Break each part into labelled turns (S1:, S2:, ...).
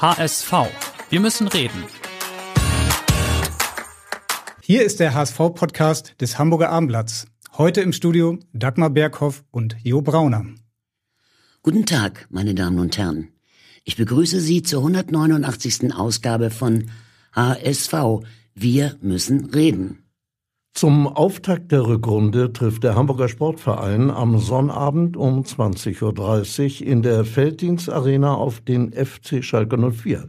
S1: HSV. Wir müssen reden.
S2: Hier ist der HSV-Podcast des Hamburger Abendblatts. Heute im Studio Dagmar Berghoff und Jo Brauner.
S3: Guten Tag, meine Damen und Herren. Ich begrüße Sie zur 189. Ausgabe von HSV. Wir müssen reden.
S4: Zum Auftakt der Rückrunde trifft der Hamburger Sportverein am Sonnabend um 20.30 Uhr in der Felddienstarena auf den FC Schalke 04.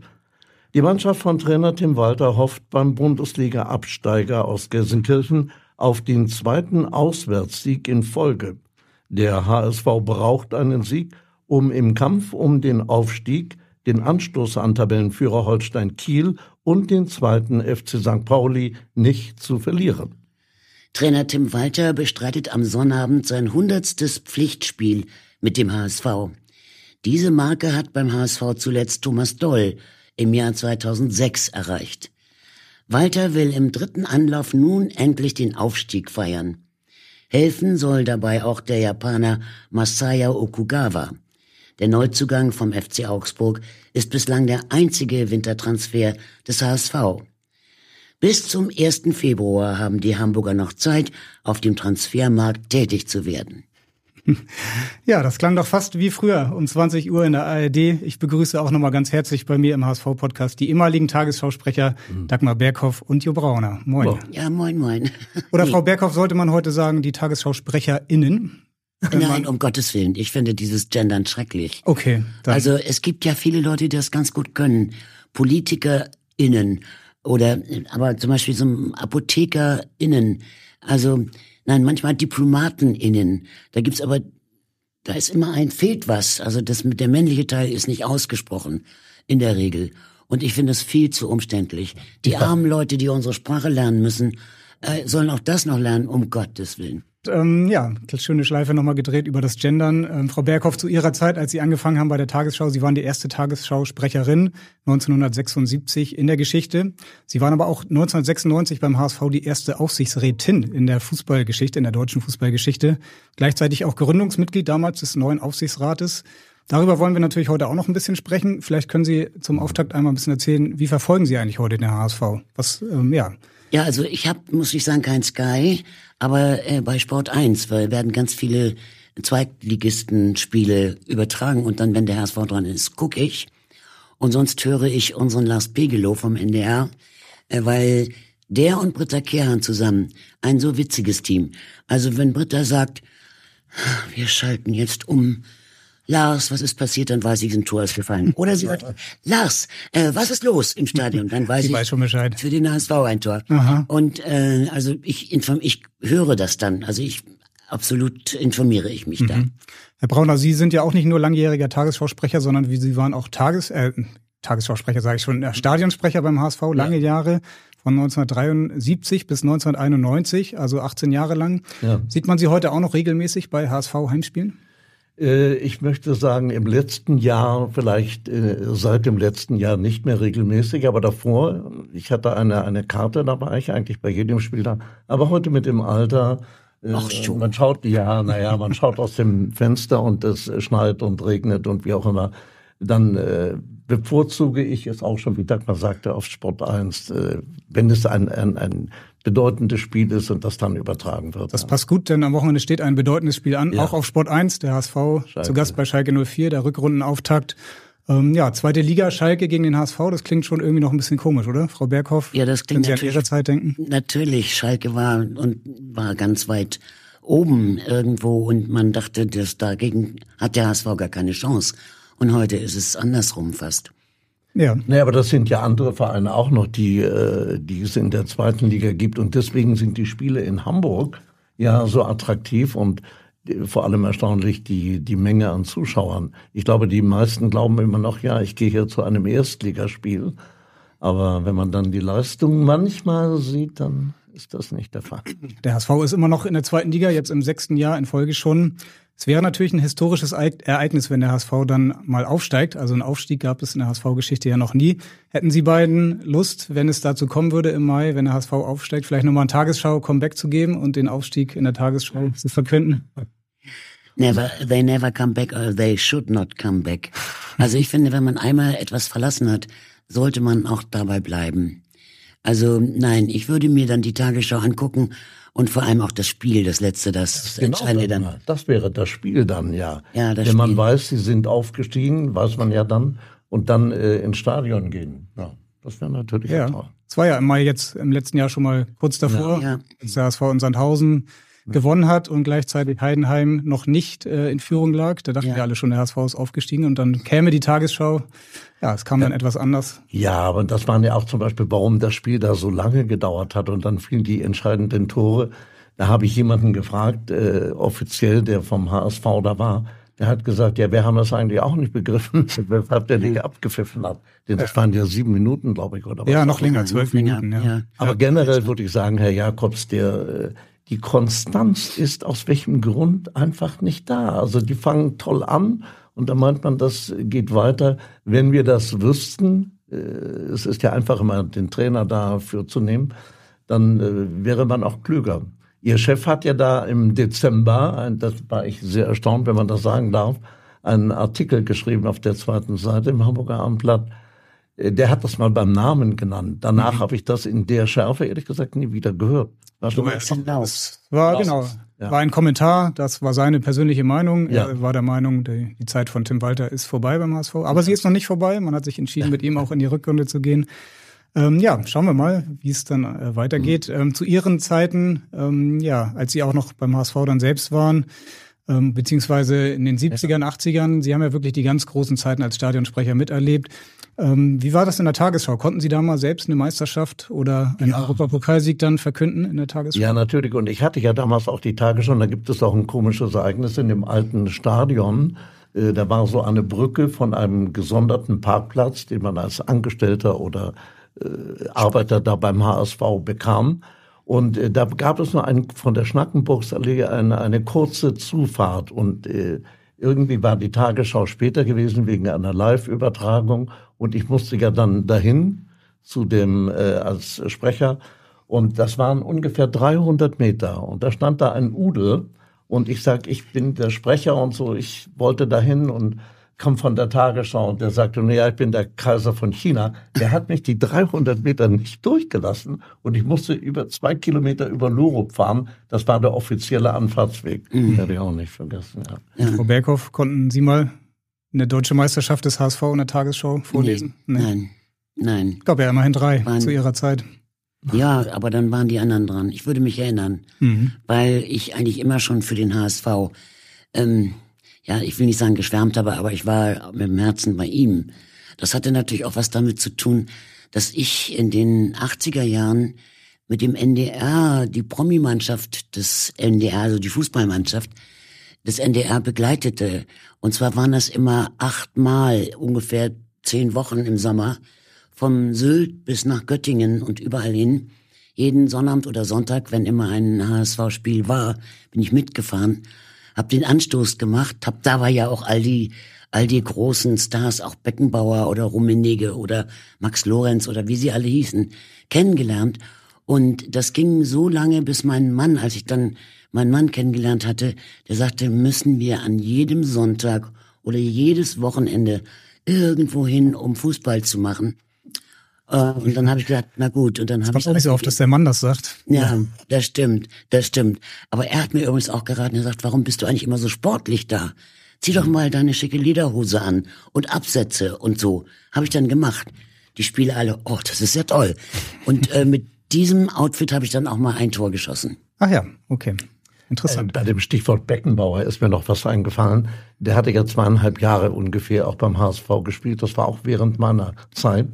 S4: Die Mannschaft von Trainer Tim Walter hofft beim Bundesliga-Absteiger aus Gelsenkirchen auf den zweiten Auswärtssieg in Folge. Der HSV braucht einen Sieg, um im Kampf um den Aufstieg den Anstoß an Tabellenführer Holstein Kiel und den zweiten FC St. Pauli nicht zu verlieren.
S3: Trainer Tim Walter bestreitet am Sonnabend sein hundertstes Pflichtspiel mit dem HSV. Diese Marke hat beim HSV zuletzt Thomas Doll im Jahr 2006 erreicht. Walter will im dritten Anlauf nun endlich den Aufstieg feiern. Helfen soll dabei auch der Japaner Masaya Okugawa. Der Neuzugang vom FC Augsburg ist bislang der einzige Wintertransfer des HSV. Bis zum 1. Februar haben die Hamburger noch Zeit, auf dem Transfermarkt tätig zu werden.
S2: Ja, das klang doch fast wie früher um 20 Uhr in der ARD. Ich begrüße auch nochmal ganz herzlich bei mir im HSV-Podcast die ehemaligen Tagesschausprecher mhm. Dagmar Berghoff und Jo Brauner. Moin.
S3: Ja, moin, moin.
S2: Oder Frau Berghoff sollte man heute sagen, die TagesschausprecherInnen.
S3: Nein, um Gottes Willen. Ich finde dieses Gendern schrecklich.
S2: Okay.
S3: Dann. Also es gibt ja viele Leute, die das ganz gut können. PolitikerInnen oder aber zum Beispiel so ApothekerInnen. Also nein, manchmal DiplomatenInnen. Da gibt's aber, da ist immer ein, fehlt was. Also das mit der männliche Teil ist nicht ausgesprochen. In der Regel. Und ich finde das viel zu umständlich. Die armen Leute, die unsere Sprache lernen müssen, äh, sollen auch das noch lernen, um Gottes Willen.
S2: Ähm, ja, schöne Schleife nochmal gedreht über das Gendern. Ähm, Frau Berghoff, zu Ihrer Zeit, als Sie angefangen haben bei der Tagesschau, Sie waren die erste Tagesschausprecherin 1976 in der Geschichte. Sie waren aber auch 1996 beim HSV die erste Aufsichtsrätin in der Fußballgeschichte, in der deutschen Fußballgeschichte. Gleichzeitig auch Gründungsmitglied damals des neuen Aufsichtsrates. Darüber wollen wir natürlich heute auch noch ein bisschen sprechen. Vielleicht können Sie zum Auftakt einmal ein bisschen erzählen, wie verfolgen Sie eigentlich heute den HSV? Was, ähm, ja.
S3: Ja, also ich habe, muss ich sagen, kein Sky, aber äh, bei Sport 1 weil werden ganz viele Zweitligisten-Spiele übertragen und dann, wenn der HSV dran ist, gucke ich. Und sonst höre ich unseren Lars Pegelow vom NDR, äh, weil der und Britta Kehrhahn zusammen ein so witziges Team. Also wenn Britta sagt, wir schalten jetzt um Lars, was ist passiert? Dann weiß ich, ein Tor ist gefallen. Oder sie sagt, Lars, äh, was ist los im Stadion? Dann weiß ich,
S2: weiß schon Bescheid.
S3: für den HSV ein Tor. Aha. Und äh, also ich inform, ich höre das dann. Also ich absolut informiere ich mich mhm. da.
S2: Herr Brauner, Sie sind ja auch nicht nur langjähriger Tagesschausprecher, sondern wie Sie waren auch Tages äh, Tagesschausprecher, sage ich schon, äh, Stadionsprecher beim HSV lange ja. Jahre von 1973 bis 1991, also 18 Jahre lang. Ja. Sieht man Sie heute auch noch regelmäßig bei HSV Heimspielen?
S4: Äh, ich möchte sagen, im letzten Jahr, vielleicht äh, seit dem letzten Jahr nicht mehr regelmäßig, aber davor, ich hatte eine, eine Karte, da war ich eigentlich bei jedem Spiel da. Aber heute mit dem Alter,
S3: äh, Ach, schon.
S4: man schaut, ja, naja, man schaut aus dem Fenster und es schneit und regnet und wie auch immer. Dann äh, bevorzuge ich es auch schon, wie Dagmar sagte, auf Sport 1, äh, wenn es ein, ein, ein bedeutendes Spiel ist und das dann übertragen wird.
S2: Das passt gut, denn am Wochenende steht ein bedeutendes Spiel an, ja. auch auf Sport 1, der HSV Schalke. zu Gast bei Schalke 04, der Rückrundenauftakt. Ähm, ja, zweite Liga, Schalke gegen den HSV, das klingt schon irgendwie noch ein bisschen komisch, oder? Frau Berghoff?
S3: Ja, das klingt
S2: Können Sie an Ihrer Zeit denken?
S3: Natürlich, Schalke war und war ganz weit oben irgendwo und man dachte, dass dagegen hat der HSV gar keine Chance. Und heute ist es andersrum fast.
S4: Ja. Naja, aber das sind ja andere Vereine auch noch, die, äh, die es in der zweiten Liga gibt. Und deswegen sind die Spiele in Hamburg ja so attraktiv und vor allem erstaunlich die, die Menge an Zuschauern. Ich glaube, die meisten glauben immer noch, ja, ich gehe hier zu einem Erstligaspiel. Aber wenn man dann die Leistung manchmal sieht, dann ist das nicht der Fall.
S2: Der HSV ist immer noch in der zweiten Liga, jetzt im sechsten Jahr in Folge schon. Es wäre natürlich ein historisches Ereignis, wenn der HSV dann mal aufsteigt. Also einen Aufstieg gab es in der HSV-Geschichte ja noch nie. Hätten Sie beiden Lust, wenn es dazu kommen würde im Mai, wenn der HSV aufsteigt, vielleicht nochmal ein Tagesschau-Comeback zu geben und den Aufstieg in der Tagesschau zu verkünden?
S3: Never, they never come back or they should not come back. Also ich finde, wenn man einmal etwas verlassen hat, sollte man auch dabei bleiben. Also nein, ich würde mir dann die Tagesschau angucken und vor allem auch das Spiel, das letzte, das, das genau entscheidende
S4: dann.
S3: dann.
S4: Das wäre das Spiel dann, ja.
S3: Ja, das
S4: Wenn man
S3: Spiel.
S4: weiß, sie sind aufgestiegen, weiß man ja dann und dann äh, ins Stadion gehen. Ja, das wäre natürlich
S2: ja.
S4: toll.
S2: Es war ja im Mai jetzt im letzten Jahr schon mal kurz davor,
S3: Ja.
S2: als der HSV in Sandhausen gewonnen hat und gleichzeitig Heidenheim noch nicht äh, in Führung lag. Da dachten
S3: Ja.
S2: wir alle schon, der HSV ist aufgestiegen und dann käme die Tagesschau. Ja, es kam dann etwas anders.
S4: Ja, aber das waren ja auch zum Beispiel, warum das Spiel da so lange gedauert hat und dann fielen die entscheidenden Tore. Da habe ich jemanden gefragt, äh, offiziell, der vom HSV da war. Der hat gesagt, ja, wir haben das eigentlich auch nicht begriffen, weshalb der nicht abgepfiffen hat. Denn das waren ja sieben Minuten, glaube ich, oder was?
S2: Ja, noch länger, zwölf Minuten. Ja.
S3: ja.
S4: Aber generell würde ich sagen, Herr Jakobs, der, äh, die Konstanz ist aus welchem Grund einfach nicht da. Also die fangen toll an und da meint man, das geht weiter. Wenn wir das wüssten, äh, es ist ja einfach immer den Trainer dafür zu nehmen, dann äh, wäre man auch klüger. Ihr Chef hat ja da im Dezember, das war ich sehr erstaunt, wenn man das sagen darf, einen Artikel geschrieben auf der zweiten Seite im Hamburger Abendblatt. Äh, Der hat das mal beim Namen genannt. Danach habe ich das in der Schärfe ehrlich gesagt nie wieder gehört. War schon mal
S3: Genau.
S2: War genau,
S4: ja.
S2: war ein Kommentar, das war seine persönliche Meinung.
S4: Ja.
S2: Er war der Meinung, die, die Zeit von Tim Walter ist vorbei beim HSV. Aber sie ist noch nicht vorbei. Man hat sich entschieden, mit ihm auch in die Rückrunde zu gehen. Ähm, ja, schauen wir mal, wie es dann äh, weitergeht. Ähm, zu Ihren Zeiten, ähm, ja, als Sie auch noch beim HSV dann selbst waren, ähm, beziehungsweise in den 70ern, 80ern, Sie haben ja wirklich die ganz großen Zeiten als Stadionsprecher miterlebt. Ähm, wie war das in der Tagesschau? Konnten Sie da mal selbst eine Meisterschaft oder einen Europapokalsieg dann verkünden in der Tagesschau?
S4: Ja, natürlich. Und ich hatte ja damals auch die Tagesschau. und Da gibt es auch ein komisches Ereignis in dem alten Stadion. Äh, Da war so eine Brücke von einem gesonderten Parkplatz, den man als Angestellter oder äh, Arbeiter da beim HSV bekam. Und äh, da gab es nur einen, von der Schnackenburgsallee eine, eine kurze Zufahrt. Und äh, irgendwie war die Tagesschau später gewesen wegen einer Live-Übertragung. Und ich musste ja dann dahin zu dem äh, als Sprecher. Und das waren ungefähr 300 Meter. Und da stand da ein Udel. Und ich sag, ich bin der Sprecher und so. Ich wollte dahin und kam von der Tagesschau und der sagte, naja, ich bin der Kaiser von China. Der hat mich die 300 Meter nicht durchgelassen und ich musste über zwei Kilometer über Lurup fahren. Das war der offizielle Anfahrtsweg. Werde ich auch nicht vergessen. Ja.
S2: Frau Berghoff, konnten Sie mal eine deutsche Meisterschaft des HSV in der Tagesschau vorlesen?
S3: Nee, Nein, nein.
S2: Ich glaube ja immerhin drei
S3: Wann?
S2: zu Ihrer Zeit.
S3: Ja, aber dann waren die anderen dran. Ich würde mich erinnern,
S2: Mhm.
S3: weil ich eigentlich immer schon für den HSV, ähm, ja, ich will nicht sagen geschwärmt habe, aber ich war mit dem Herzen bei ihm. Das hatte natürlich auch was damit zu tun, dass ich in den 80er Jahren mit dem NDR, die Promi-Mannschaft des NDR, also die Fußballmannschaft des NDR begleitete. Und zwar waren das immer achtmal, ungefähr zehn Wochen im Sommer, vom Sylt bis nach Göttingen und überall hin. Jeden Sonnabend oder Sonntag, wenn immer ein HSV-Spiel war, bin ich mitgefahren, hab den Anstoß gemacht, hab dabei ja auch all die all die großen Stars, auch Beckenbauer oder Rummenigge oder Max Lorenz oder wie sie alle hießen, kennengelernt. Und das ging so lange, bis mein Mann, als ich dann meinen Mann kennengelernt hatte, der sagte, müssen wir an jedem Sonntag oder jedes Wochenende irgendwo hin, um Fußball zu machen. Äh, Und dann habe ich gesagt, na gut, und dann habe ich
S2: auch nicht so oft, dass der Mann das sagt.
S3: ja, das stimmt, das stimmt. Aber er hat mir übrigens auch geraten, er sagt, warum bist du eigentlich immer so sportlich da? Zieh doch mal deine schicke Lederhose an und Absätze und so. Habe ich dann gemacht. Die Spiele alle, oh, das ist ja toll. Und äh, mit diesem Outfit habe ich dann auch mal ein Tor geschossen.
S2: Ach ja, okay. Interessant.
S4: Bei dem Stichwort Beckenbauer ist mir noch was eingefallen. Der hatte ja zweieinhalb Jahre ungefähr auch beim HSV gespielt. Das war auch während meiner Zeit.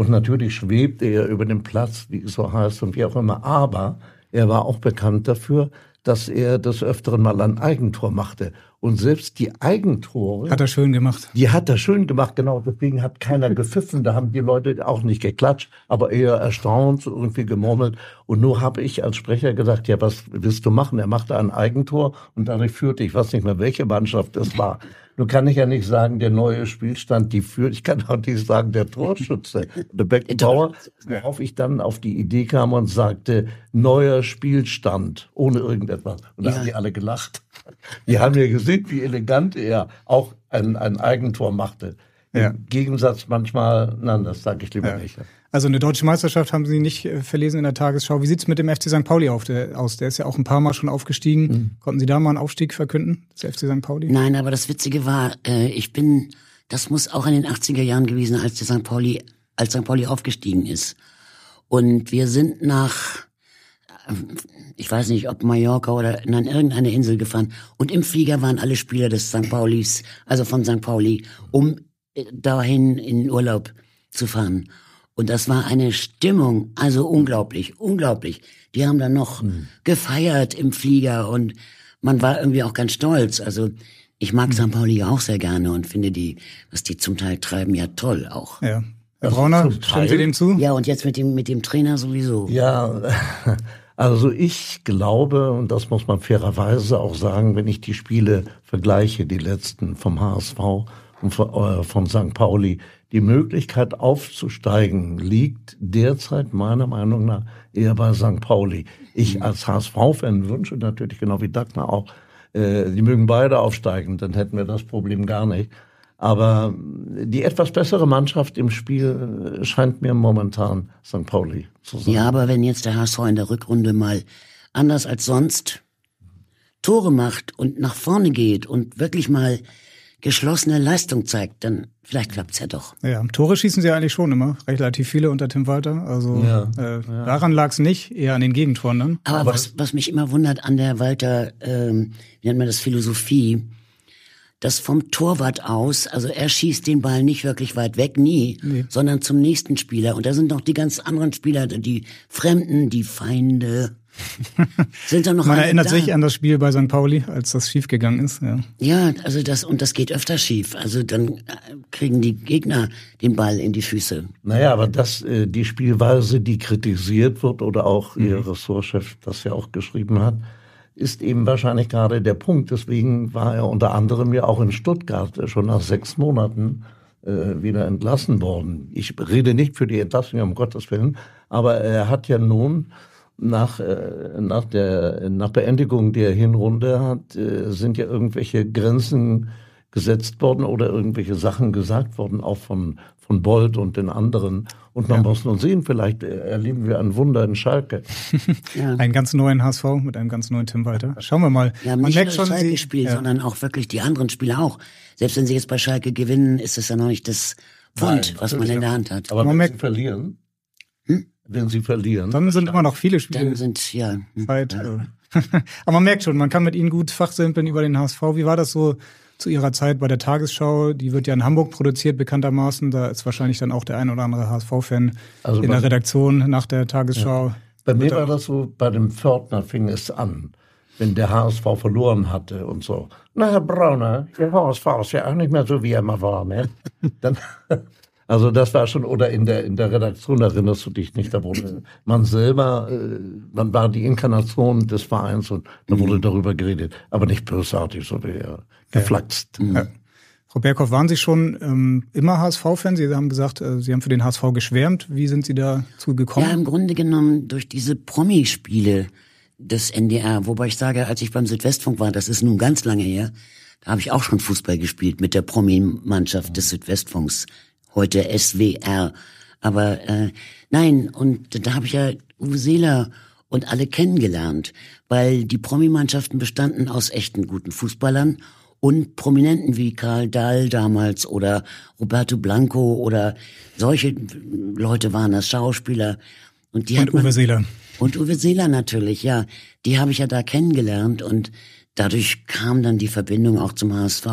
S4: Und natürlich schwebte er über den Platz, wie es so heißt und wie auch immer. Aber er war auch bekannt dafür, dass er des Öfteren mal ein Eigentor machte. Und selbst die Eigentore.
S2: Hat er schön gemacht.
S4: Die hat er schön gemacht, genau. Deswegen hat keiner gepfiffen. Da haben die Leute auch nicht geklatscht, aber eher erstaunt, irgendwie gemurmelt. Und nur habe ich als Sprecher gesagt, ja, was willst du machen? Er machte ein Eigentor und dadurch führte, ich weiß nicht mehr, welche Mannschaft es war. Nun kann ich ja nicht sagen, der neue Spielstand, die führt. Ich kann auch nicht sagen, der Torschütze, der Beckenbauer, worauf ich dann auf die Idee kam und sagte, neuer Spielstand, ohne irgendetwas. Und da ja. haben die alle gelacht. Die haben ja gesehen, wie elegant er auch ein, ein Eigentor machte. Ja. Im Gegensatz manchmal, nein, das sage ich lieber ja. nicht.
S2: Also eine deutsche Meisterschaft haben Sie nicht äh, verlesen in der Tagesschau. Wie sieht's mit dem FC St. Pauli auf, der, aus? Der ist ja auch ein paar Mal schon aufgestiegen. Mhm. Konnten Sie da mal einen Aufstieg verkünden,
S3: das FC St. Pauli? Nein, aber das Witzige war, äh, ich bin, das muss auch in den 80er Jahren gewesen, als der St. Pauli, als St. Pauli aufgestiegen ist. Und wir sind nach, ich weiß nicht, ob Mallorca oder an irgendeine Insel gefahren. Und im Flieger waren alle Spieler des St. Paulis, also von St. Pauli, um äh, dahin in Urlaub zu fahren. Und das war eine Stimmung, also unglaublich, unglaublich. Die haben dann noch mhm. gefeiert im Flieger und man war irgendwie auch ganz stolz. Also ich mag mhm. St. Pauli auch sehr gerne und finde die, was die zum Teil treiben, ja toll auch.
S2: Ja. Herr Brauner, stimmt Sie dem zu?
S3: Ja, und jetzt mit dem, mit dem Trainer sowieso.
S4: Ja, also ich glaube, und das muss man fairerweise auch sagen, wenn ich die Spiele vergleiche, die letzten vom HSV und von, äh, von St. Pauli, die Möglichkeit aufzusteigen liegt derzeit meiner Meinung nach eher bei St. Pauli. Ich mhm. als HSV-Fan wünsche natürlich genau wie Dagmar auch, äh, die mögen beide aufsteigen, dann hätten wir das Problem gar nicht. Aber die etwas bessere Mannschaft im Spiel äh, scheint mir momentan St. Pauli zu sein.
S3: Ja, aber wenn jetzt der HSV in der Rückrunde mal anders als sonst Tore macht und nach vorne geht und wirklich mal geschlossene Leistung zeigt, dann vielleicht klappt's ja doch.
S2: Ja, Tore schießen sie eigentlich schon immer, relativ viele unter Tim Walter. Also ja, äh, ja. daran lag's nicht, eher an den Gegentoren dann.
S3: Aber, Aber was, was mich immer wundert an der Walter, ähm, wie nennt man das, Philosophie, dass vom Torwart aus, also er schießt den Ball nicht wirklich weit weg, nie, nee. sondern zum nächsten Spieler. Und da sind noch die ganz anderen Spieler, die Fremden, die Feinde,
S2: sind da noch Man erinnert da? sich an das Spiel bei St. Pauli, als das schiefgegangen ist. Ja.
S3: ja, also das, und das geht öfter schief. Also dann äh, kriegen die Gegner den Ball in die Füße.
S4: Naja, aber das, äh, die Spielweise, die kritisiert wird oder auch mhm. Ihr Ressortchef das ja auch geschrieben hat, ist eben wahrscheinlich gerade der Punkt. Deswegen war er unter anderem ja auch in Stuttgart schon nach sechs Monaten äh, wieder entlassen worden. Ich rede nicht für die Entlassung, um Gottes Willen, aber er hat ja nun nach, äh, nach, der, nach Beendigung der Hinrunde hat, äh, sind ja irgendwelche Grenzen gesetzt worden oder irgendwelche Sachen gesagt worden, auch von, von Bolt und den anderen. Und man ja. muss nun sehen, vielleicht erleben wir ein Wunder in Schalke.
S2: ja. Einen ganz neuen HSV mit einem ganz neuen Tim Walter. Schauen wir mal.
S3: Ja, man merkt schon, Schalke sie, spielt, ja. sondern auch wirklich die anderen Spieler auch. Selbst wenn sie jetzt bei Schalke gewinnen, ist es ja noch nicht das Pfund, was man in der Hand hat.
S4: Aber man merkt, verlieren, hm? wenn sie verlieren.
S2: Dann sind immer noch viele Spiele.
S3: Dann sind, ja.
S2: Zeit. Ja. Aber man merkt schon, man kann mit ihnen gut fachsimpeln über den HSV. Wie war das so zu ihrer Zeit bei der Tagesschau? Die wird ja in Hamburg produziert, bekanntermaßen. Da ist wahrscheinlich dann auch der ein oder andere HSV-Fan also in der Redaktion nach der Tagesschau. Ja.
S4: Bei mir war das so, bei dem Pförtner fing es an, wenn der HSV verloren hatte und so. Na, Herr Brauner, Ihr HSV ist ja auch nicht mehr so, wie er mal war, ne? Dann also das war schon, oder in der, in der Redaktion erinnerst du dich nicht, da wurde man selber, äh, man war die Inkarnation des Vereins und da wurde mhm. darüber geredet, aber nicht bösartig, so wie er geflaxt.
S2: Ja. Ja. Frau Berghoff, waren Sie schon ähm, immer HSV-Fan? Sie haben gesagt, äh, Sie haben für den HSV geschwärmt. Wie sind Sie dazu gekommen?
S3: Ja, im Grunde genommen durch diese Promi-Spiele des NDR. Wobei ich sage, als ich beim Südwestfunk war, das ist nun ganz lange her, da habe ich auch schon Fußball gespielt mit der Promi-Mannschaft des Südwestfunks heute SWR. Aber äh, nein, und da habe ich ja Uwe Seeler und alle kennengelernt, weil die Promi-Mannschaften bestanden aus echten guten Fußballern und Prominenten wie Karl Dahl damals oder Roberto Blanco oder solche Leute waren das Schauspieler.
S2: Und, die und Uwe man, Seeler.
S3: Und Uwe Seeler natürlich, ja. Die habe ich ja da kennengelernt und dadurch kam dann die Verbindung auch zum HSV.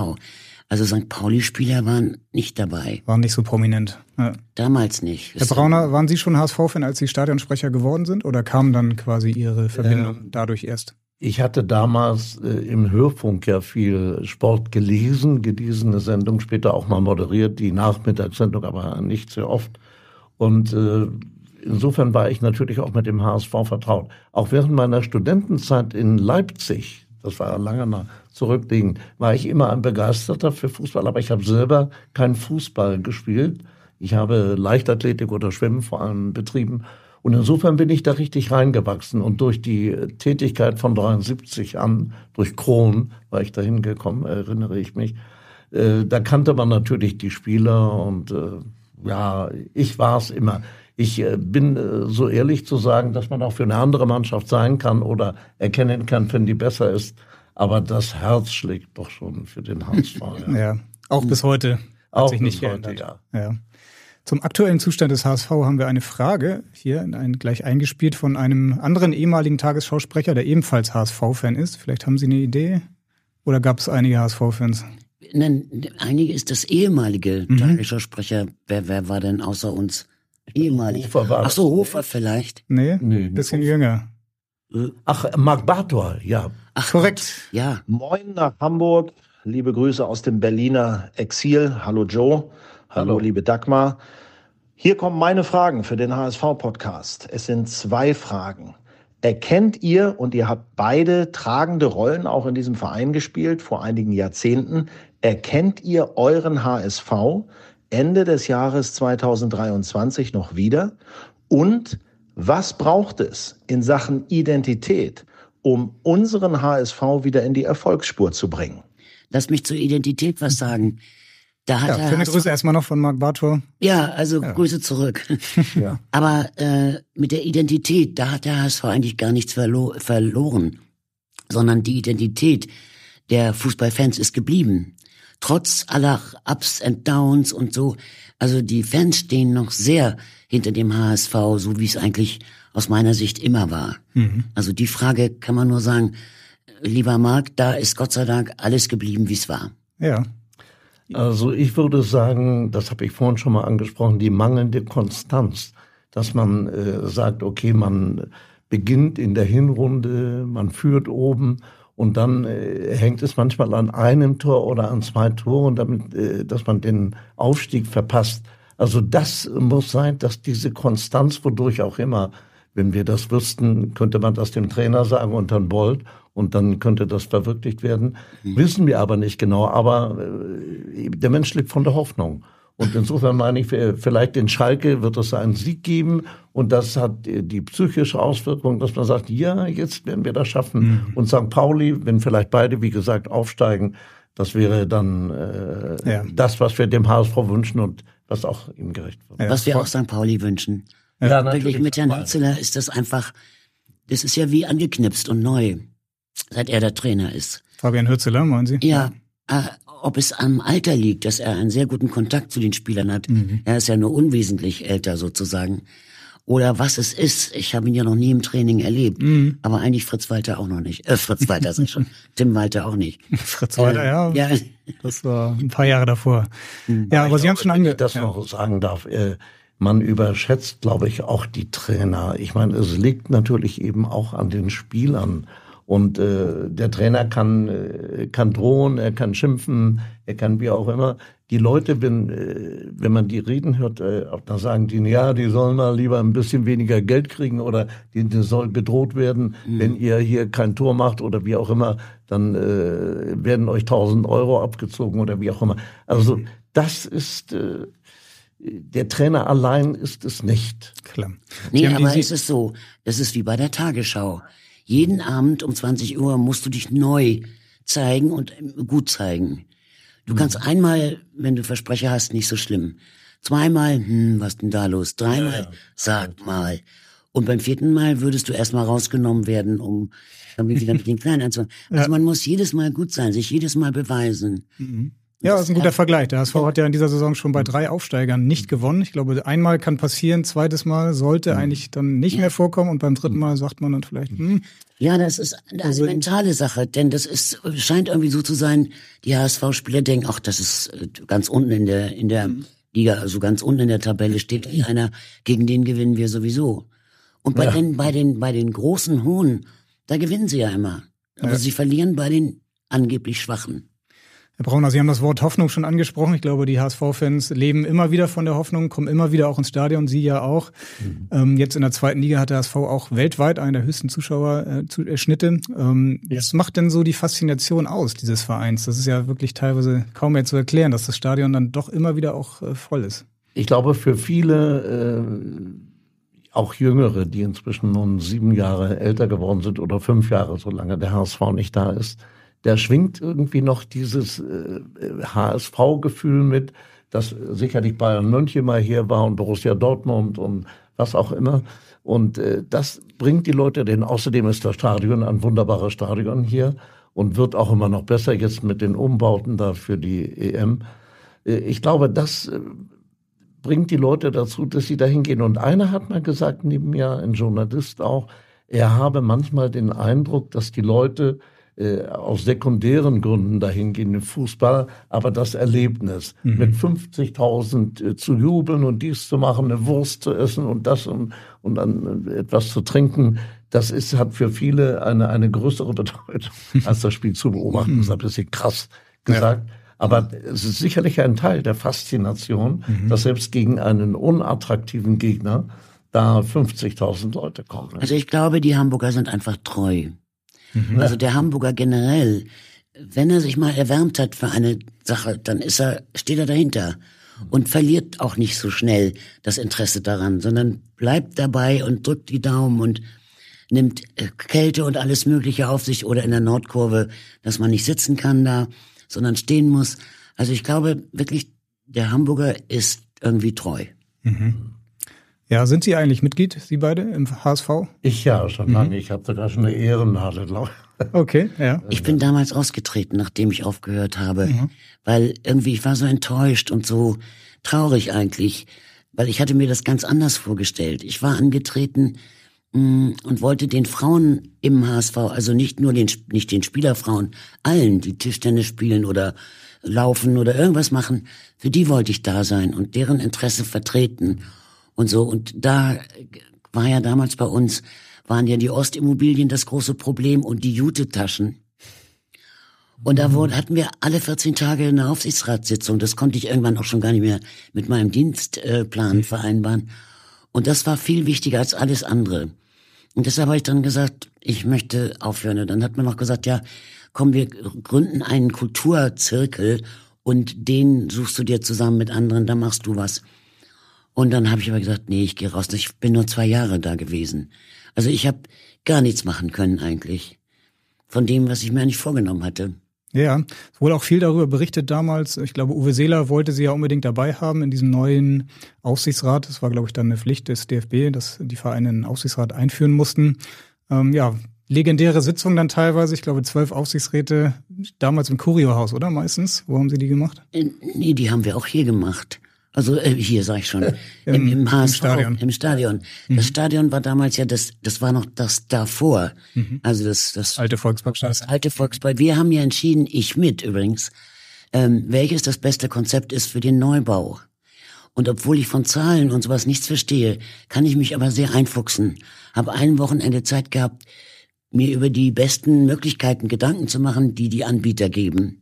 S3: Also St. Pauli-Spieler waren nicht dabei.
S2: Waren nicht so prominent.
S3: Ja. Damals nicht.
S2: Herr Brauner, waren Sie schon HSV-Fan, als Sie Stadionsprecher geworden sind? Oder kam dann quasi Ihre Verbindung ähm, dadurch erst?
S4: Ich hatte damals äh, im Hörfunk ja viel Sport gelesen, gelesene Sendung, später auch mal moderiert, die Nachmittagssendung, aber nicht sehr oft. Und äh, insofern war ich natürlich auch mit dem HSV vertraut. Auch während meiner Studentenzeit in Leipzig, das war lange nach zurückliegend, war ich immer ein Begeisterter für Fußball, aber ich habe selber keinen Fußball gespielt. Ich habe Leichtathletik oder Schwimmen vor allem betrieben und insofern bin ich da richtig reingewachsen. Und durch die Tätigkeit von 73 an, durch Kron, war ich da hingekommen, erinnere ich mich, äh, da kannte man natürlich die Spieler und äh, ja, ich war es immer. Ich äh, bin äh, so ehrlich zu sagen, dass man auch für eine andere Mannschaft sein kann oder erkennen kann, wenn die besser ist. Aber das Herz schlägt doch schon für den HSV.
S2: Ja, ja auch bis heute. Hat
S4: auch
S2: sich nicht
S4: bis heute,
S2: geändert. ja. ja. Zum aktuellen Zustand des HSV haben wir eine Frage hier ein, gleich eingespielt von einem anderen ehemaligen Tagesschausprecher, der ebenfalls HSV-Fan ist. Vielleicht haben Sie eine Idee? Oder gab es einige HSV-Fans?
S3: Nein, einige ist das ehemalige mhm. Tagesschausprecher. Wer, wer war denn außer uns ehemalig?
S4: Hofer war
S3: Ach so, Hofer vielleicht.
S2: Nee, nee bisschen jünger.
S4: Ach, Marc Bartor, ja.
S2: Ach, korrekt.
S3: Ja.
S5: Moin nach Hamburg. Liebe Grüße aus dem Berliner Exil. Hallo Joe. Hallo, Hallo, liebe Dagmar. Hier kommen meine Fragen für den HSV-Podcast. Es sind zwei Fragen. Erkennt ihr, und ihr habt beide tragende Rollen auch in diesem Verein gespielt vor einigen Jahrzehnten, erkennt ihr euren HSV Ende des Jahres 2023 noch wieder? Und was braucht es in Sachen Identität, um unseren HSV wieder in die Erfolgsspur zu bringen?
S3: Lass mich zur Identität was sagen.
S2: Da hat ja, schöne Grüße erstmal noch von Marc Bartor.
S3: Ja, also ja. Grüße zurück. ja. Aber äh, mit der Identität, da hat der HSV eigentlich gar nichts verlo verloren, sondern die Identität der Fußballfans ist geblieben. Trotz aller Ups and Downs und so. Also die Fans stehen noch sehr hinter dem HSV, so wie es eigentlich aus meiner Sicht immer war. Mhm. Also die Frage kann man nur sagen, lieber Marc, da ist Gott sei Dank alles geblieben, wie es war.
S2: Ja,
S4: also ich würde sagen, das habe ich vorhin schon mal angesprochen, die mangelnde Konstanz, dass man äh, sagt, okay, man beginnt in der Hinrunde, man führt oben und dann äh, hängt es manchmal an einem Tor oder an zwei Toren, damit, äh, dass man den Aufstieg verpasst. Also das muss sein, dass diese Konstanz, wodurch auch immer, wenn wir das wüssten, könnte man das dem Trainer sagen und dann Bolt und dann könnte das verwirklicht werden. Mhm. Wissen wir aber nicht genau. Aber äh, der Mensch lebt von der Hoffnung. Und insofern meine ich, vielleicht in Schalke wird es einen Sieg geben und das hat die psychische Auswirkung, dass man sagt, ja, jetzt werden wir das schaffen. Mhm. Und St. Pauli, wenn vielleicht beide, wie gesagt, aufsteigen, das wäre dann äh, ja. das, was wir dem HSV wünschen und was auch ihm gerecht wird.
S3: Ja. Was wir auch St. Pauli wünschen. Ja, ja Wirklich mit Herrn Hitzeler ist das einfach, das ist ja wie angeknipst und neu seit er der Trainer ist.
S2: Fabian Hürzeler, meinen Sie?
S3: Ja, äh, ob es am Alter liegt, dass er einen sehr guten Kontakt zu den Spielern hat. Mhm. Er ist ja nur unwesentlich älter sozusagen. Oder was es ist. Ich habe ihn ja noch nie im Training erlebt. Mhm. Aber eigentlich Fritz Walter auch noch nicht. Äh, Fritz Walter ist schon. Tim Walter auch nicht.
S2: Fritz Walter, äh, ja. ja. Das war ein paar Jahre davor. Mhm. Ja, aber, aber Sie haben schon ange...
S4: das ja. noch sagen darf. Äh, man überschätzt, glaube ich, auch die Trainer. Ich meine, es liegt natürlich eben auch an den Spielern. Und äh, der Trainer kann, äh, kann drohen, er kann schimpfen, er kann wie auch immer. Die Leute, wenn, äh, wenn man die reden hört, äh, dann sagen die, ja, die sollen mal lieber ein bisschen weniger Geld kriegen oder die, die soll bedroht werden, mhm. wenn ihr hier kein Tor macht oder wie auch immer, dann äh, werden euch tausend Euro abgezogen oder wie auch immer. Also das ist äh, der Trainer allein ist es nicht.
S2: Klar.
S3: Nee, aber ist es so, das ist wie bei der Tagesschau. Jeden Abend um 20 Uhr musst du dich neu zeigen und gut zeigen. Du kannst mhm. einmal, wenn du Versprecher hast, nicht so schlimm. Zweimal, hm, was denn da los? Dreimal, ja, ja. sag mal. Und beim vierten Mal würdest du erstmal rausgenommen werden, um irgendwie wieder mit den Kleinen anzufangen. Also ja. man muss jedes Mal gut sein, sich jedes Mal beweisen.
S2: Mhm. Ja, das ist ein guter Vergleich. Der HSV hat ja in dieser Saison schon bei drei Aufsteigern nicht gewonnen. Ich glaube, einmal kann passieren, zweites Mal sollte mhm. eigentlich dann nicht mehr vorkommen und beim dritten Mal sagt man dann vielleicht, hm.
S3: Ja, das ist eine also, mentale Sache, denn das ist, scheint irgendwie so zu sein, die HSV-Spieler denken, ach, das ist äh, ganz unten in der, in der mhm. Liga, also ganz unten in der Tabelle steht einer, gegen den gewinnen wir sowieso. Und bei ja. den, bei den, bei den großen, hohen Da gewinnen sie ja immer. Aber ja. sie verlieren bei den angeblich Schwachen.
S2: Herr Brauner, Sie haben das Wort Hoffnung schon angesprochen. Ich glaube, die HSV-Fans leben immer wieder von der Hoffnung, kommen immer wieder auch ins Stadion, Sie ja auch. Mhm. Ähm, jetzt in der zweiten Liga hat der HSV auch weltweit einen der höchsten Zuschauerschnitte. Äh, ähm, ja. Was macht denn so die Faszination aus dieses Vereins? Das ist ja wirklich teilweise kaum mehr zu erklären, dass das Stadion dann doch immer wieder auch äh, voll ist.
S4: Ich glaube, für viele, äh, auch Jüngere, die inzwischen nun sieben Jahre älter geworden sind oder fünf Jahre, solange der HSV nicht da ist, da schwingt irgendwie noch dieses äh, HSV-Gefühl mit, dass sicherlich Bayern München mal hier war und Borussia Dortmund und was auch immer. Und äh, das bringt die Leute denn außerdem ist das Stadion ein wunderbares Stadion hier und wird auch immer noch besser jetzt mit den Umbauten da für die EM. Äh, ich glaube, das äh, bringt die Leute dazu, dass sie da hingehen. Und einer hat mal gesagt, neben mir ein Journalist auch, er habe manchmal den Eindruck, dass die Leute aus sekundären Gründen dahin gehen, den Fußball, aber das Erlebnis, mhm. mit 50.000 äh, zu jubeln und dies zu machen, eine Wurst zu essen und das und, und dann äh, etwas zu trinken, das ist, hat für viele eine, eine größere Bedeutung, als das Spiel zu beobachten. Das ist ein bisschen krass gesagt. Ja. Aber es ist sicherlich ein Teil der Faszination, mhm. dass selbst gegen einen unattraktiven Gegner da 50.000 Leute kommen.
S3: Also ich glaube, die Hamburger sind einfach treu. Mhm. Also der Hamburger generell, wenn er sich mal erwärmt hat für eine Sache, dann ist er, steht er dahinter und verliert auch nicht so schnell das Interesse daran, sondern bleibt dabei und drückt die Daumen und nimmt äh, Kälte und alles Mögliche auf sich oder in der Nordkurve, dass man nicht sitzen kann da, sondern stehen muss. Also ich glaube wirklich, der Hamburger ist irgendwie treu. Mhm.
S2: Ja, sind Sie eigentlich Mitglied, Sie beide im HSV?
S4: Ich ja, schon lange. Mhm. Ich habe sogar schon eine Ehrennadel, glaube
S2: ich. Okay, ja.
S3: Ich bin damals ausgetreten, nachdem ich aufgehört habe, mhm. weil irgendwie ich war so enttäuscht und so traurig eigentlich, weil ich hatte mir das ganz anders vorgestellt. Ich war angetreten mh, mm, und wollte den Frauen im HSV, also nicht nur den nicht den Spielerfrauen, allen, die Tischtennis spielen oder laufen oder irgendwas machen, für die wollte ich da sein und deren Interesse vertreten und so. Und da war ja damals bei uns, waren ja die Ostimmobilien das große Problem und die Jute-Taschen. Und da wurde, hatten wir alle 14 Tage eine Aufsichtsratssitzung. Das konnte ich irgendwann auch schon gar nicht mehr mit meinem Dienstplan vereinbaren. Und das war viel wichtiger als alles andere. Und deshalb habe ich dann gesagt, ich möchte aufhören. Und dann hat man noch gesagt, ja, komm, wir gründen einen Kulturzirkel und den suchst du dir zusammen mit anderen, da machst du was. Und dann habe ich aber gesagt, nee, ich gehe raus. Ich bin nur zwei Jahre da gewesen. Also ich habe gar nichts machen können eigentlich. Von dem, was ich mir eigentlich vorgenommen hatte.
S2: Ja, es wurde auch viel darüber berichtet damals. Ich glaube, Uwe Seeler wollte sie ja unbedingt dabei haben in diesem neuen Aufsichtsrat. Das war, glaube ich, dann eine Pflicht des DFB, dass die Vereine einen Aufsichtsrat einführen mussten. Ähm, ja, legendäre Sitzung dann teilweise. Ich glaube, zwölf Aufsichtsräte, damals im Kuriohaus, oder meistens? Wo haben Sie die gemacht?
S3: Äh, nee, die haben wir auch hier gemacht. Also äh, hier sag ich schon, Im, im, im HSV, im Stadion. Im Stadion. Mhm. Das Stadion war damals ja das, das war noch das davor. Mhm. Also das, das
S2: alte Volksparkstadion.
S3: Das alte Volkspark. Wir haben ja entschieden, ich mit übrigens, ähm, welches das beste Konzept ist für den Neubau. Und obwohl ich von Zahlen und sowas nichts verstehe, kann ich mich aber sehr einfuchsen. Habe ein Wochenende Zeit gehabt, mir über die besten Möglichkeiten Gedanken zu machen, die die Anbieter geben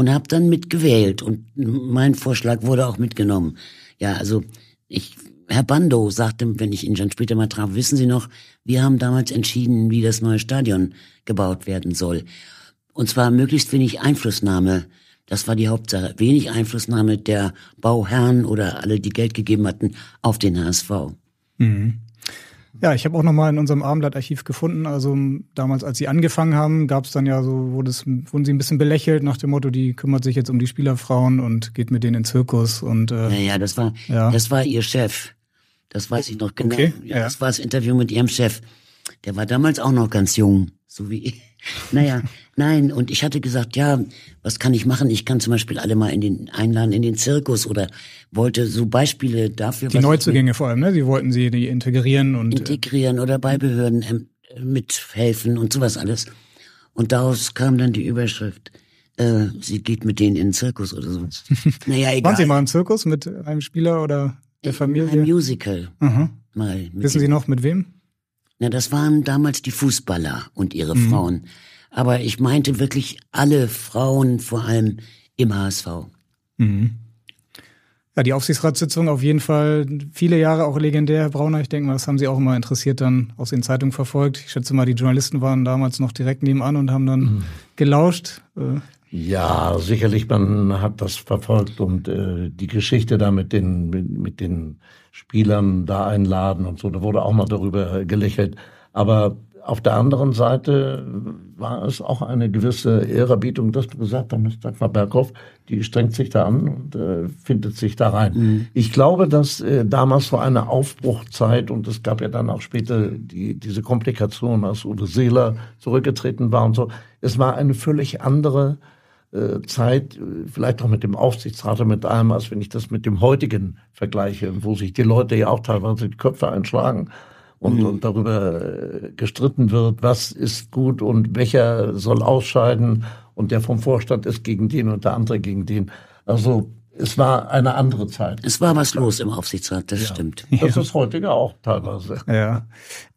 S3: und habe dann mitgewählt und mein Vorschlag wurde auch mitgenommen. Ja, also ich Herr Bando sagte, wenn ich ihn dann später mal traf, wissen Sie noch, wir haben damals entschieden, wie das neue Stadion gebaut werden soll. Und zwar möglichst wenig Einflussnahme. Das war die Hauptsache. Wenig Einflussnahme der Bauherren oder alle, die Geld gegeben hatten, auf den HSV. Mhm.
S2: Ja, ich habe auch nochmal in unserem Abendblattarchiv gefunden. Also damals, als sie angefangen haben, gab es dann ja so, wurde es, wurden sie ein bisschen belächelt nach dem Motto, die kümmert sich jetzt um die Spielerfrauen und geht mit denen in den Zirkus und
S3: äh, ja, ja, das war, ja. das war ihr Chef. Das weiß ich noch genau. Okay, ja. Das war das Interview mit ihrem Chef. Der war damals auch noch ganz jung, so wie ich. Naja, nein, und ich hatte gesagt, ja, was kann ich machen? Ich kann zum Beispiel alle mal in den einladen in den Zirkus oder wollte so Beispiele dafür.
S2: Die Neuzugänge vor allem, ne? Sie wollten sie die integrieren und
S3: äh, integrieren oder bei Behörden ähm, mithelfen und sowas alles. Und daraus kam dann die Überschrift. Äh, sie geht mit denen in den Zirkus oder so.
S2: Naja, egal. Waren Sie mal im Zirkus mit einem Spieler oder der Familie?
S3: Ein Musical.
S2: Mhm. Mal. Wissen Sie noch mit wem?
S3: Na, das waren damals die Fußballer und ihre mhm. Frauen. Aber ich meinte wirklich alle Frauen, vor allem im HSV. Mhm.
S2: Ja, die Aufsichtsratssitzung auf jeden Fall viele Jahre auch legendär, Herr Brauner. Ich denke mal, das haben Sie auch immer interessiert dann aus den Zeitungen verfolgt. Ich schätze mal, die Journalisten waren damals noch direkt nebenan und haben dann mhm. gelauscht.
S4: Ja, sicherlich, man hat das verfolgt und äh, die Geschichte da mit den, mit, mit den Spielern da einladen und so, da wurde auch mal darüber gelächelt. Aber auf der anderen Seite war es auch eine gewisse Ehrerbietung, dass du gesagt hast, sag mal Berghoff, die strengt sich da an und äh, findet sich da rein. Mhm. Ich glaube, dass äh, damals so eine Aufbruchzeit und es gab ja dann auch später die, diese Komplikation, als Uwe Seeler zurückgetreten war und so. Es war eine völlig andere Zeit, vielleicht auch mit dem Aufsichtsrat und mit allem, als wenn ich das mit dem heutigen vergleiche, wo sich die Leute ja auch teilweise die Köpfe einschlagen und, mhm. und darüber äh, gestritten wird, was ist gut und welcher soll ausscheiden und der vom Vorstand ist gegen den und der andere gegen den. Also es war eine andere Zeit.
S3: Es war was los im Aufsichtsrat, das ja. stimmt.
S4: Das ist heute auch teilweise.
S2: Ja.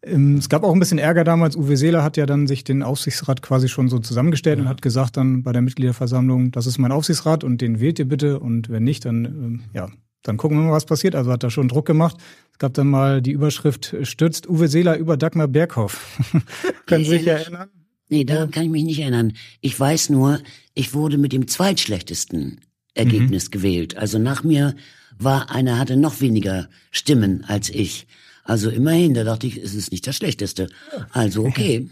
S2: Ähm, es gab auch ein bisschen Ärger damals. Uwe Seeler hat ja dann sich den Aufsichtsrat quasi schon so zusammengestellt ja. und hat gesagt dann bei der Mitgliederversammlung, das ist mein Aufsichtsrat und den wählt ihr bitte und wenn nicht, dann ähm, ja, dann gucken wir mal, was passiert. Also hat er schon Druck gemacht. Es gab dann mal die Überschrift Stürzt Uwe Seeler über Dagmar Berghoff. Können Sie sich erinnern?
S3: Nee, daran kann ich mich nicht erinnern. Ich weiß nur, ich wurde mit dem zweitschlechtesten Ergebnis mhm. gewählt. Also nach mir war einer, hatte noch weniger Stimmen als ich. Also immerhin, da dachte ich, es ist nicht das Schlechteste. Also okay.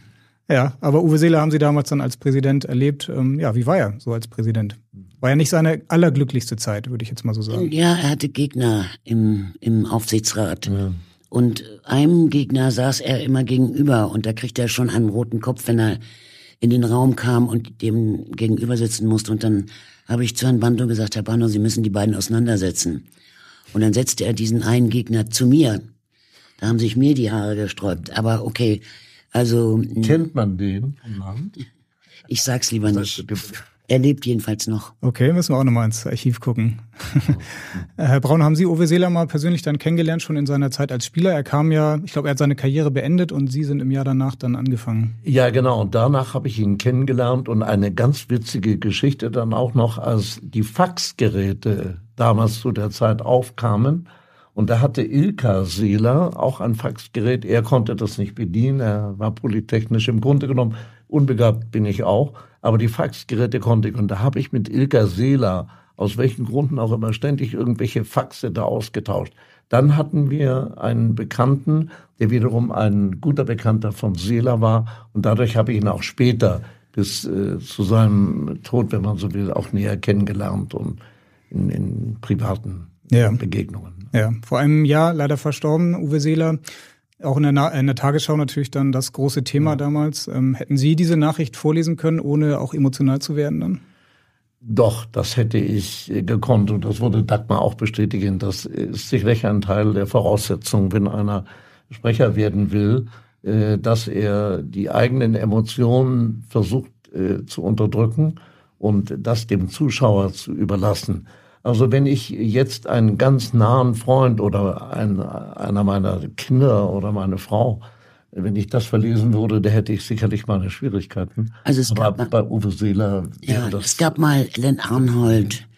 S2: Ja, aber Uwe Seeler haben Sie damals dann als Präsident erlebt. Ähm, ja, wie war er so als Präsident? War ja nicht seine allerglücklichste Zeit, würde ich jetzt mal so sagen.
S3: Ja, er hatte Gegner im, im Aufsichtsrat. Ja. Und einem Gegner saß er immer gegenüber und da kriegt er schon einen roten Kopf, wenn er in den Raum kam und dem gegenüber sitzen musste. Und dann habe ich zu Herrn Bando gesagt, Herr Bando, Sie müssen die beiden auseinandersetzen. Und dann setzte er diesen einen Gegner zu mir. Da haben sich mir die Haare gesträubt. Aber okay, also.
S4: Kennt man den?
S3: Ich sag's lieber nicht. Er lebt jedenfalls noch.
S2: Okay, müssen wir auch nochmal ins Archiv gucken. Herr Braun, haben Sie Uwe Seeler mal persönlich dann kennengelernt, schon in seiner Zeit als Spieler? Er kam ja, ich glaube, er hat seine Karriere beendet und Sie sind im Jahr danach dann angefangen.
S4: Ja, genau. Und danach habe ich ihn kennengelernt und eine ganz witzige Geschichte dann auch noch, als die Faxgeräte damals zu der Zeit aufkamen. Und da hatte Ilka Seeler auch ein Faxgerät. Er konnte das nicht bedienen. Er war polytechnisch im Grunde genommen unbegabt bin ich auch aber die Faxgeräte konnte ich. Und da habe ich mit Ilka Seeler, aus welchen Gründen auch immer, ständig irgendwelche Faxe da ausgetauscht. Dann hatten wir einen Bekannten, der wiederum ein guter Bekannter von Seeler war. Und dadurch habe ich ihn auch später bis äh, zu seinem Tod, wenn man so will, auch näher kennengelernt und in, in privaten ja. Begegnungen.
S2: Ja, vor einem Jahr leider verstorben, Uwe Seeler. Auch in der, Na in der Tagesschau natürlich dann das große Thema ja. damals. Ähm, hätten Sie diese Nachricht vorlesen können, ohne auch emotional zu werden dann?
S4: Doch, das hätte ich äh, gekonnt und das wurde Dagmar auch bestätigen. Das ist sicherlich ein Teil der Voraussetzung, wenn einer Sprecher werden will, äh, dass er die eigenen Emotionen versucht äh, zu unterdrücken und das dem Zuschauer zu überlassen. Also wenn ich jetzt einen ganz nahen Freund oder ein, einer meiner Kinder oder meine Frau, wenn ich das verlesen würde, da hätte ich sicherlich meine Schwierigkeiten. Also es Aber gab bei Uwe Seeler.
S3: Ja, es gab mal Ellen Arnhold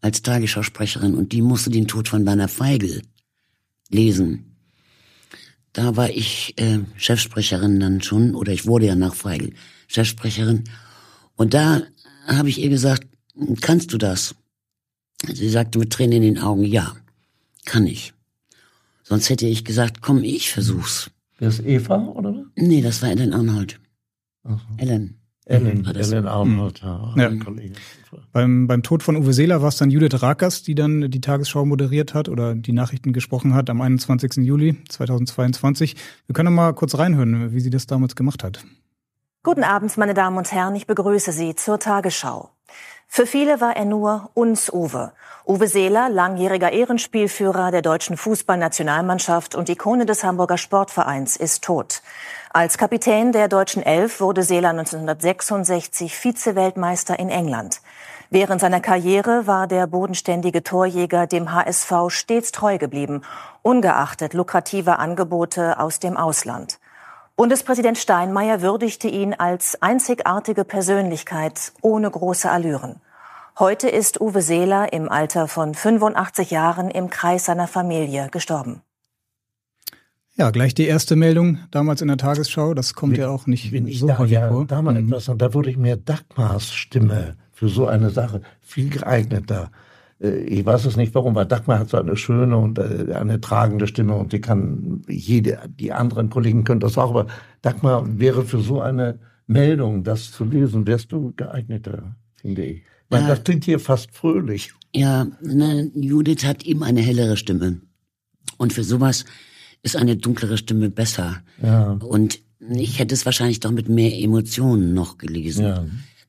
S3: als Tagesschausprecherin und die musste den Tod von Werner Feigl lesen. Da war ich äh, Chefsprecherin dann schon, oder ich wurde ja nach Feigl Chefsprecherin. Und da habe ich ihr gesagt, kannst du das? Sie sagte mit Tränen in den Augen, ja, kann ich. Sonst hätte ich gesagt, komm, ich versuch's.
S4: Wer ist Eva, oder was?
S3: Nee, das war Ellen Arnold.
S4: So. Ellen. Ellen, Ellen Arnold,
S2: ja. ja. Beim, beim Tod von Uwe Seeler war es dann Judith Rakers, die dann die Tagesschau moderiert hat oder die Nachrichten gesprochen hat am 21. Juli 2022. Wir können mal kurz reinhören, wie sie das damals gemacht hat.
S6: Guten Abend, meine Damen und Herren. Ich begrüße Sie zur Tagesschau. Für viele war er nur uns Uwe. Uwe Seeler, langjähriger Ehrenspielführer der deutschen Fußballnationalmannschaft und Ikone des Hamburger Sportvereins, ist tot. Als Kapitän der deutschen Elf wurde Seeler 1966 Vize-Weltmeister in England. Während seiner Karriere war der bodenständige Torjäger dem HSV stets treu geblieben, ungeachtet lukrativer Angebote aus dem Ausland. Bundespräsident Steinmeier würdigte ihn als einzigartige Persönlichkeit ohne große Allüren. Heute ist Uwe Seeler im Alter von 85 Jahren im Kreis seiner Familie gestorben.
S2: Ja, gleich die erste Meldung damals in der Tagesschau. Das kommt ja auch nicht
S4: wenn ich so da, ja, vor. Da mal mhm. etwas, und da würde ich mir Dagmars Stimme für so eine Sache viel geeigneter. Äh, ich weiß es nicht warum, weil Dagmar hat so eine schöne und äh, eine tragende Stimme und die kann jede, die anderen Kollegen können das auch, aber Dagmar wäre für so eine Meldung, das zu lesen, wärst du geeigneter, finde ich. Weil ja, das klingt hier fast fröhlich.
S3: Ja, ne, Judith hat eben eine hellere Stimme. Und für sowas ist eine dunklere Stimme besser. Ja. Und ich hätte es wahrscheinlich doch mit mehr Emotionen noch gelesen. Ja.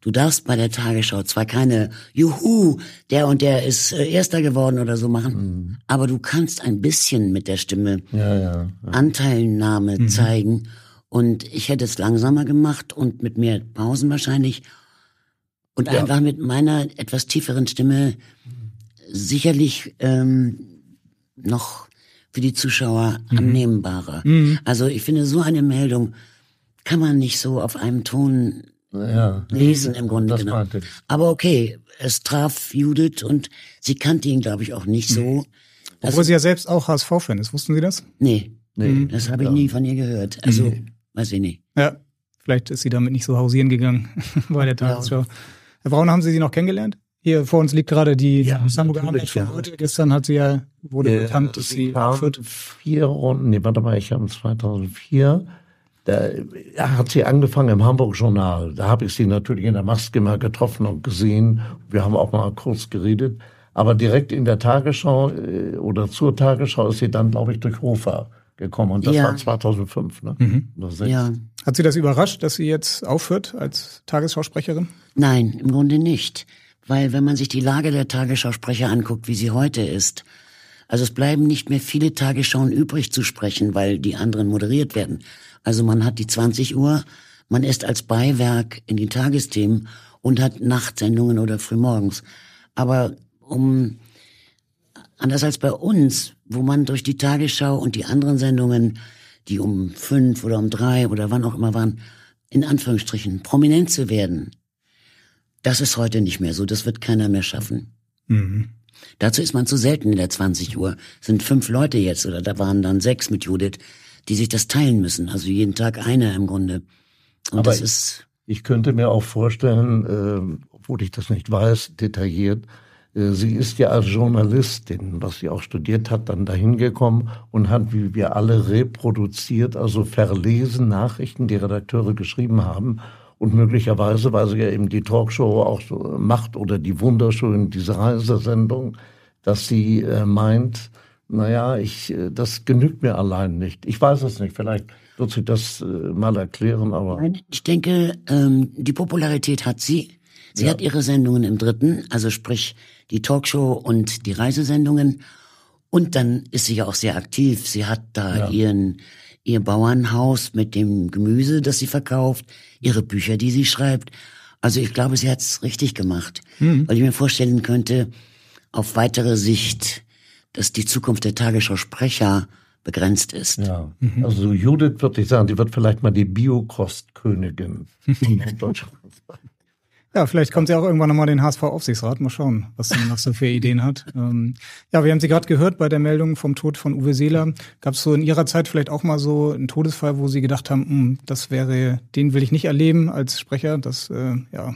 S3: Du darfst bei der Tagesschau zwar keine Juhu, der und der ist äh, Erster geworden oder so machen, mhm. aber du kannst ein bisschen mit der Stimme ja, ja, ja. Anteilnahme mhm. zeigen. Und ich hätte es langsamer gemacht und mit mehr Pausen wahrscheinlich. Und einfach mit meiner etwas tieferen Stimme sicherlich ähm, noch für die Zuschauer mhm. annehmbarer. Mhm. Also ich finde, so eine Meldung kann man nicht so auf einem Ton ja, lesen im Grunde genommen. Aber okay, es traf Judith und sie kannte ihn, glaube ich, auch nicht so. Mhm.
S2: Obwohl also, sie ja selbst auch HSV-Fan ist. Wussten Sie das?
S3: Nee, nee mhm. das habe ich nie von ihr gehört. Also, mhm. weiß ich nicht.
S2: Ja, vielleicht ist sie damit nicht so hausieren gegangen bei der Tagesschau. Ja. Herr Braun, haben Sie sie noch kennengelernt? Hier vor uns liegt gerade die ja, Hamburger Arbeit von heute. Gestern hat sie ja, wurde äh, bekannt, dass sie
S4: vierte. vier Runden, nee, warte mal, ich habe 2004, da hat sie angefangen im Hamburg-Journal. Da habe ich sie natürlich in der Maske mal getroffen und gesehen. Wir haben auch mal kurz geredet. Aber direkt in der Tagesschau äh, oder zur Tagesschau ist sie dann, glaube ich, durch Hofer gekommen. Und das ja. war 2005. Ne? Mhm.
S2: Ja. Hat Sie das überrascht, dass sie jetzt aufhört als Tagesschausprecherin?
S3: Nein, im Grunde nicht. Weil wenn man sich die Lage der Tagesschausprecher anguckt, wie sie heute ist, also es bleiben nicht mehr viele Tagesschauen übrig zu sprechen, weil die anderen moderiert werden. Also man hat die 20 Uhr, man ist als Beiwerk in den Tagesthemen und hat Nachtsendungen oder frühmorgens. Aber um, anders als bei uns, wo man durch die Tagesschau und die anderen Sendungen, die um fünf oder um drei oder wann auch immer waren, in Anführungsstrichen prominent zu werden, das ist heute nicht mehr so. Das wird keiner mehr schaffen. Mhm. Dazu ist man zu selten in der 20 Uhr. sind fünf Leute jetzt oder da waren dann sechs mit Judith, die sich das teilen müssen. Also jeden Tag einer im Grunde.
S4: Und Aber das ist. Ich könnte mir auch vorstellen, äh, obwohl ich das nicht weiß, detailliert, äh, Sie ist ja als Journalistin, was sie auch studiert hat, dann dahin gekommen und hat, wie wir alle, reproduziert, also verlesen Nachrichten, die Redakteure geschrieben haben und möglicherweise, weil sie ja eben die Talkshow auch so macht oder die wunderschönen, diese Reisesendung, dass sie äh, meint, naja, ich, äh, das genügt mir allein nicht. Ich weiß es nicht, vielleicht wird sie das äh, mal erklären, aber.
S3: Ich denke, ähm, die Popularität hat sie. Sie ja. hat ihre Sendungen im dritten, also sprich die Talkshow und die Reisesendungen. Und dann ist sie ja auch sehr aktiv. Sie hat da ja. ihren ihr Bauernhaus mit dem Gemüse, das sie verkauft, ihre Bücher, die sie schreibt. Also ich glaube, sie hat es richtig gemacht, mhm. weil ich mir vorstellen könnte, auf weitere Sicht, dass die Zukunft der Tagesschau-Sprecher begrenzt ist.
S4: Ja, mhm. also Judith würde ich sagen, die wird vielleicht mal die Biokostkönigin in Deutschland sein.
S2: Ja, vielleicht kommt sie auch irgendwann nochmal den HSV-Aufsichtsrat. Mal schauen, was sie noch so für Ideen hat. Ähm, ja, wir haben sie gerade gehört bei der Meldung vom Tod von Uwe Seeler. Gab es so in Ihrer Zeit vielleicht auch mal so einen Todesfall, wo Sie gedacht haben, hm, das wäre, den will ich nicht erleben als Sprecher. Das äh, ja,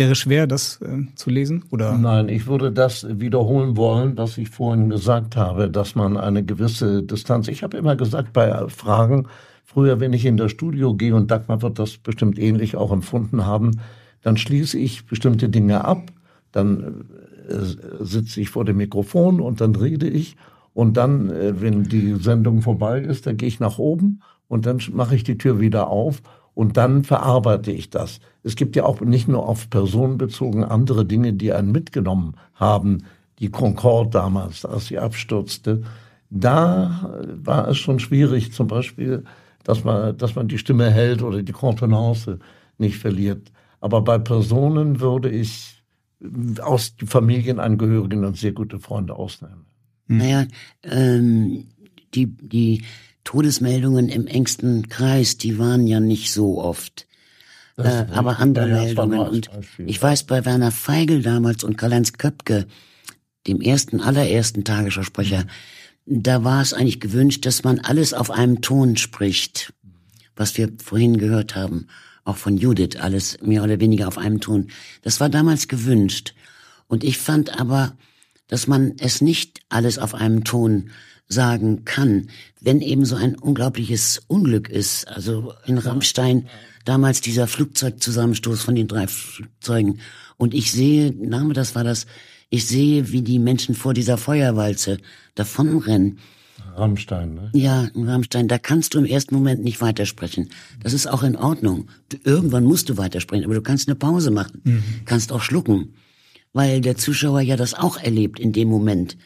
S2: wäre schwer, das äh, zu lesen? Oder?
S4: Nein, ich würde das wiederholen wollen, was ich vorhin gesagt habe, dass man eine gewisse Distanz. Ich habe immer gesagt bei Fragen, früher, wenn ich in das Studio gehe, und Dagmar wird das bestimmt ähnlich auch empfunden haben, dann schließe ich bestimmte Dinge ab, dann äh, sitze ich vor dem Mikrofon und dann rede ich und dann, äh, wenn die Sendung vorbei ist, dann gehe ich nach oben und dann mache ich die Tür wieder auf und dann verarbeite ich das. Es gibt ja auch nicht nur auf Personen bezogen andere Dinge, die einen mitgenommen haben. Die Concorde damals, als sie abstürzte, da war es schon schwierig, zum Beispiel, dass man, dass man die Stimme hält oder die Kontenance nicht verliert. Aber bei Personen würde ich aus Familienangehörigen und sehr gute Freunde ausnehmen.
S3: Hm. Naja, ähm, die, die Todesmeldungen im engsten Kreis, die waren ja nicht so oft. Äh, aber andere ja, Meldungen. Und ich weiß, bei Werner Feigl damals und Karl-Heinz Köpke, dem ersten, allerersten Tagesschausprecher, da war es eigentlich gewünscht, dass man alles auf einem Ton spricht, was wir vorhin gehört haben, auch von Judith, alles mehr oder weniger auf einem Ton. Das war damals gewünscht. Und ich fand aber, dass man es nicht alles auf einem Ton sagen kann, wenn eben so ein unglaubliches Unglück ist. Also in Rammstein damals dieser Flugzeugzusammenstoß von den drei Flugzeugen. Und ich sehe, Name, das war das, ich sehe, wie die Menschen vor dieser Feuerwalze davonrennen.
S4: Rammstein, ne?
S3: Ja, in Rammstein, da kannst du im ersten Moment nicht weitersprechen. Das ist auch in Ordnung. Du, irgendwann musst du weitersprechen, aber du kannst eine Pause machen, mhm. kannst auch schlucken, weil der Zuschauer ja das auch erlebt in dem Moment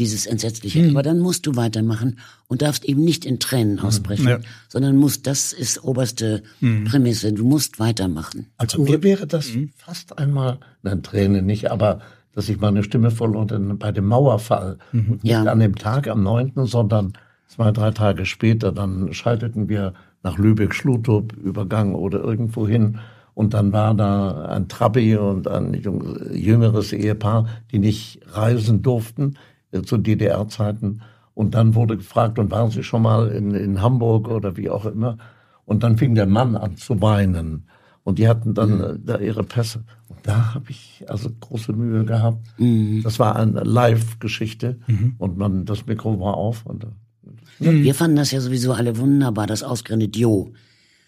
S3: dieses Entsetzliche. Mhm. Aber dann musst du weitermachen und darfst eben nicht in Tränen mhm. ausbrechen, ja. sondern musst, das ist oberste mhm. Prämisse, du musst weitermachen.
S4: Also mir wäre das mhm. fast einmal, nein, Tränen nicht, aber dass ich meine Stimme verlor bei dem Mauerfall. Mhm. Und nicht ja. an dem Tag am 9., sondern zwei, drei Tage später, dann schalteten wir nach Lübeck-Schlutup, Übergang oder irgendwo hin. Und dann war da ein Trabi und ein jüngeres Ehepaar, die nicht reisen durften zu DDR-Zeiten. Und dann wurde gefragt, und waren Sie schon mal in, in Hamburg oder wie auch immer? Und dann fing der Mann an zu weinen. Und die hatten dann mhm. Äh, da ihre Pässe. Und da habe ich also große Mühe gehabt. Mhm. Das war eine Live-Geschichte mhm. und man das Mikro war auf. Und,
S3: mhm. Wir fanden das ja sowieso alle wunderbar, dass ausgerechnet Jo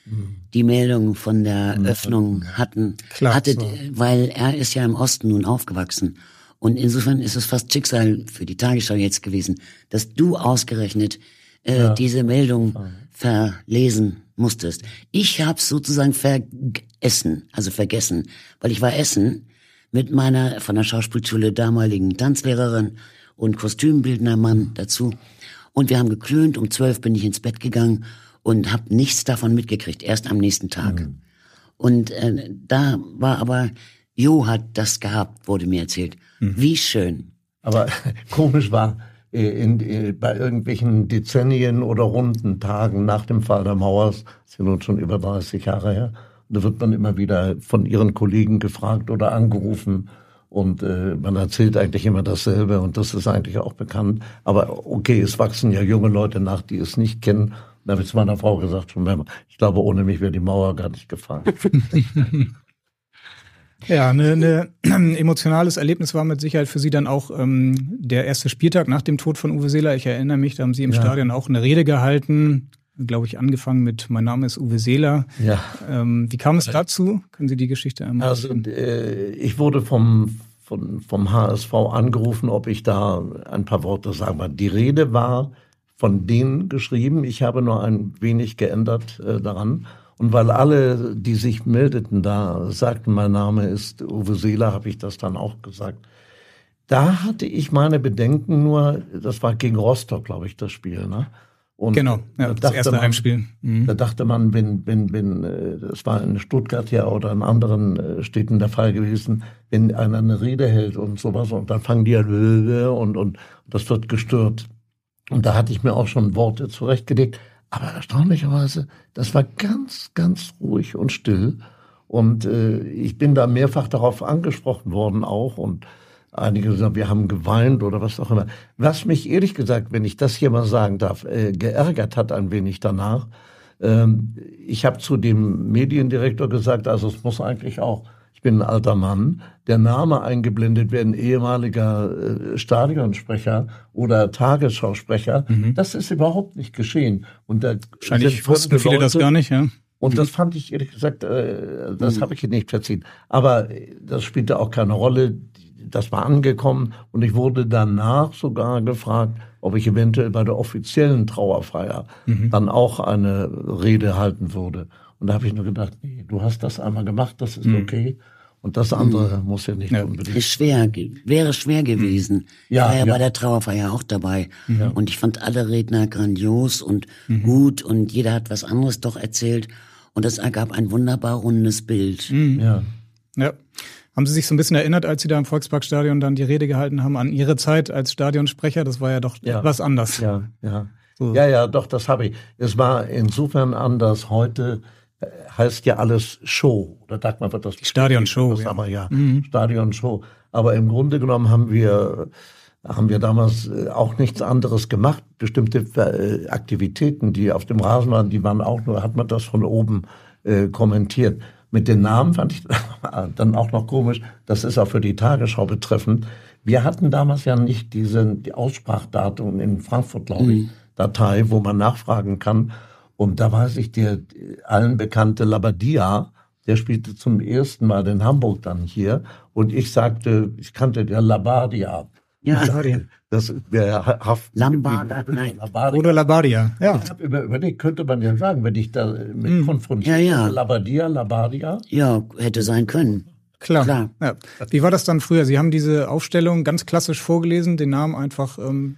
S3: mhm. die Meldung von der mhm. Öffnung hatten, Klar, hatte, so. weil er ist ja im Osten nun aufgewachsen. Und insofern ist es fast Schicksal für die Tagesschau jetzt gewesen, dass du ausgerechnet äh, ja. diese Meldung verlesen musstest. Ich habe sozusagen vergessen, also vergessen, weil ich war essen mit meiner von der Schauspielschule damaligen Tanzlehrerin und Kostümbildnermann dazu. Und wir haben geklönt, um zwölf bin ich ins Bett gegangen und habe nichts davon mitgekriegt, erst am nächsten Tag. Mhm. Und äh, da war aber, Jo hat das gehabt, wurde mir erzählt. Mhm. Wie schön.
S4: Aber komisch war, äh, in, in, äh, bei irgendwelchen Dezennien oder runden Tagen nach dem Fall der Mauer, das sind nun schon über 30 Jahre her, da wird man immer wieder von ihren Kollegen gefragt oder angerufen und äh, man erzählt eigentlich immer dasselbe und das ist eigentlich auch bekannt. Aber okay, es wachsen ja junge Leute nach, die es nicht kennen. Da habe ich zu meiner Frau gesagt, schon ich glaube, ohne mich wäre die Mauer gar nicht gefallen.
S2: Ja, ein ne, ne, emotionales Erlebnis war mit Sicherheit für Sie dann auch ähm, der erste Spieltag nach dem Tod von Uwe Seeler. Ich erinnere mich, da haben Sie im ja. Stadion auch eine Rede gehalten, glaube ich, angefangen mit Mein Name ist Uwe Seeler. Ja. Ähm, wie kam es dazu? Können Sie die Geschichte einmal
S4: Also äh, ich wurde vom, vom, vom HSV angerufen, ob ich da ein paar Worte sagen kann. Die Rede war von denen geschrieben. Ich habe nur ein wenig geändert äh, daran. Und weil alle, die sich meldeten da, sagten, mein Name ist Uwe Seeler, habe ich das dann auch gesagt. Da hatte ich meine Bedenken nur, das war gegen Rostock, glaube ich, das Spiel. Ne?
S2: Und genau, ja, das erste man, Heimspiel.
S4: Mhm. Da dachte man, wenn, wenn, wenn, äh, das war in Stuttgart ja oder in anderen äh, Städten der Fall gewesen, wenn einer eine Rede hält und sowas und dann fangen die ja und, und das wird gestört. Und da hatte ich mir auch schon Worte zurechtgelegt. Aber erstaunlicherweise, das war ganz, ganz ruhig und still. Und äh, ich bin da mehrfach darauf angesprochen worden auch. Und einige sagen, wir haben geweint oder was auch immer. Was mich ehrlich gesagt, wenn ich das hier mal sagen darf, äh, geärgert hat ein wenig danach. Ähm, ich habe zu dem Mediendirektor gesagt, also es muss eigentlich auch bin ein alter Mann, der Name eingeblendet werden, ehemaliger äh, Stadionsprecher oder Tagesschausprecher. Mhm. Das ist überhaupt nicht geschehen.
S2: Und da Wahrscheinlich wussten viele Leute, das gar nicht, ja.
S4: Und das fand ich ehrlich gesagt, äh, das mhm. habe ich nicht verziehen. Aber äh, das spielte auch keine Rolle. Das war angekommen und ich wurde danach sogar gefragt, ob ich eventuell bei der offiziellen Trauerfeier mhm. dann auch eine Rede halten würde. Und da habe ich nur gedacht, nee, du hast das einmal gemacht, das ist mhm. okay. Und das andere mhm. muss ja nicht ja. unbedingt.
S3: Ist schwer, wäre schwer gewesen. Ja, ich war ja, ja, bei der Trauerfeier auch dabei. Ja. Und ich fand alle Redner grandios und mhm. gut und jeder hat was anderes doch erzählt. Und das ergab ein wunderbar rundes Bild.
S2: Mhm. Ja. Ja. Haben Sie sich so ein bisschen erinnert, als Sie da im Volksparkstadion dann die Rede gehalten haben, an Ihre Zeit als Stadionsprecher? Das war ja doch ja. etwas anders.
S4: Ja, ja. So. Ja, ja, doch, das habe ich. Es war insofern anders. Heute heißt ja alles Show. Oder Dagmar wird das.
S2: Stadionshow.
S4: Ja. Aber ja, mhm. Stadionshow. Aber im Grunde genommen haben wir haben wir damals äh, auch nichts anderes gemacht. Bestimmte äh, Aktivitäten, die auf dem Rasen waren, die waren auch nur, hat man das von oben äh, kommentiert. Mit den Namen fand ich dann auch noch komisch. Das ist auch für die Tagesschau betreffend. Wir hatten damals ja nicht diese die Aussprachdatum in Frankfurt, glaube ich, mhm. Datei, wo man nachfragen kann. Und da weiß ich, der allen bekannte Labadia, der spielte zum ersten Mal in Hamburg dann hier. Und ich sagte, ich kannte der Labadia.
S3: Ja,
S4: das wäre Haft.
S3: Lambarda, nein.
S2: Labardia. Oder Labardia, ja.
S4: Ich habe überlegt, könnte man ja sagen, wenn ich da mit mm. konfrontiert
S3: ja, ja.
S4: Labadia, Labardia.
S3: Ja, hätte sein können.
S2: Klar. Klar. Ja. Wie war das dann früher? Sie haben diese Aufstellung ganz klassisch vorgelesen, den Namen einfach ähm,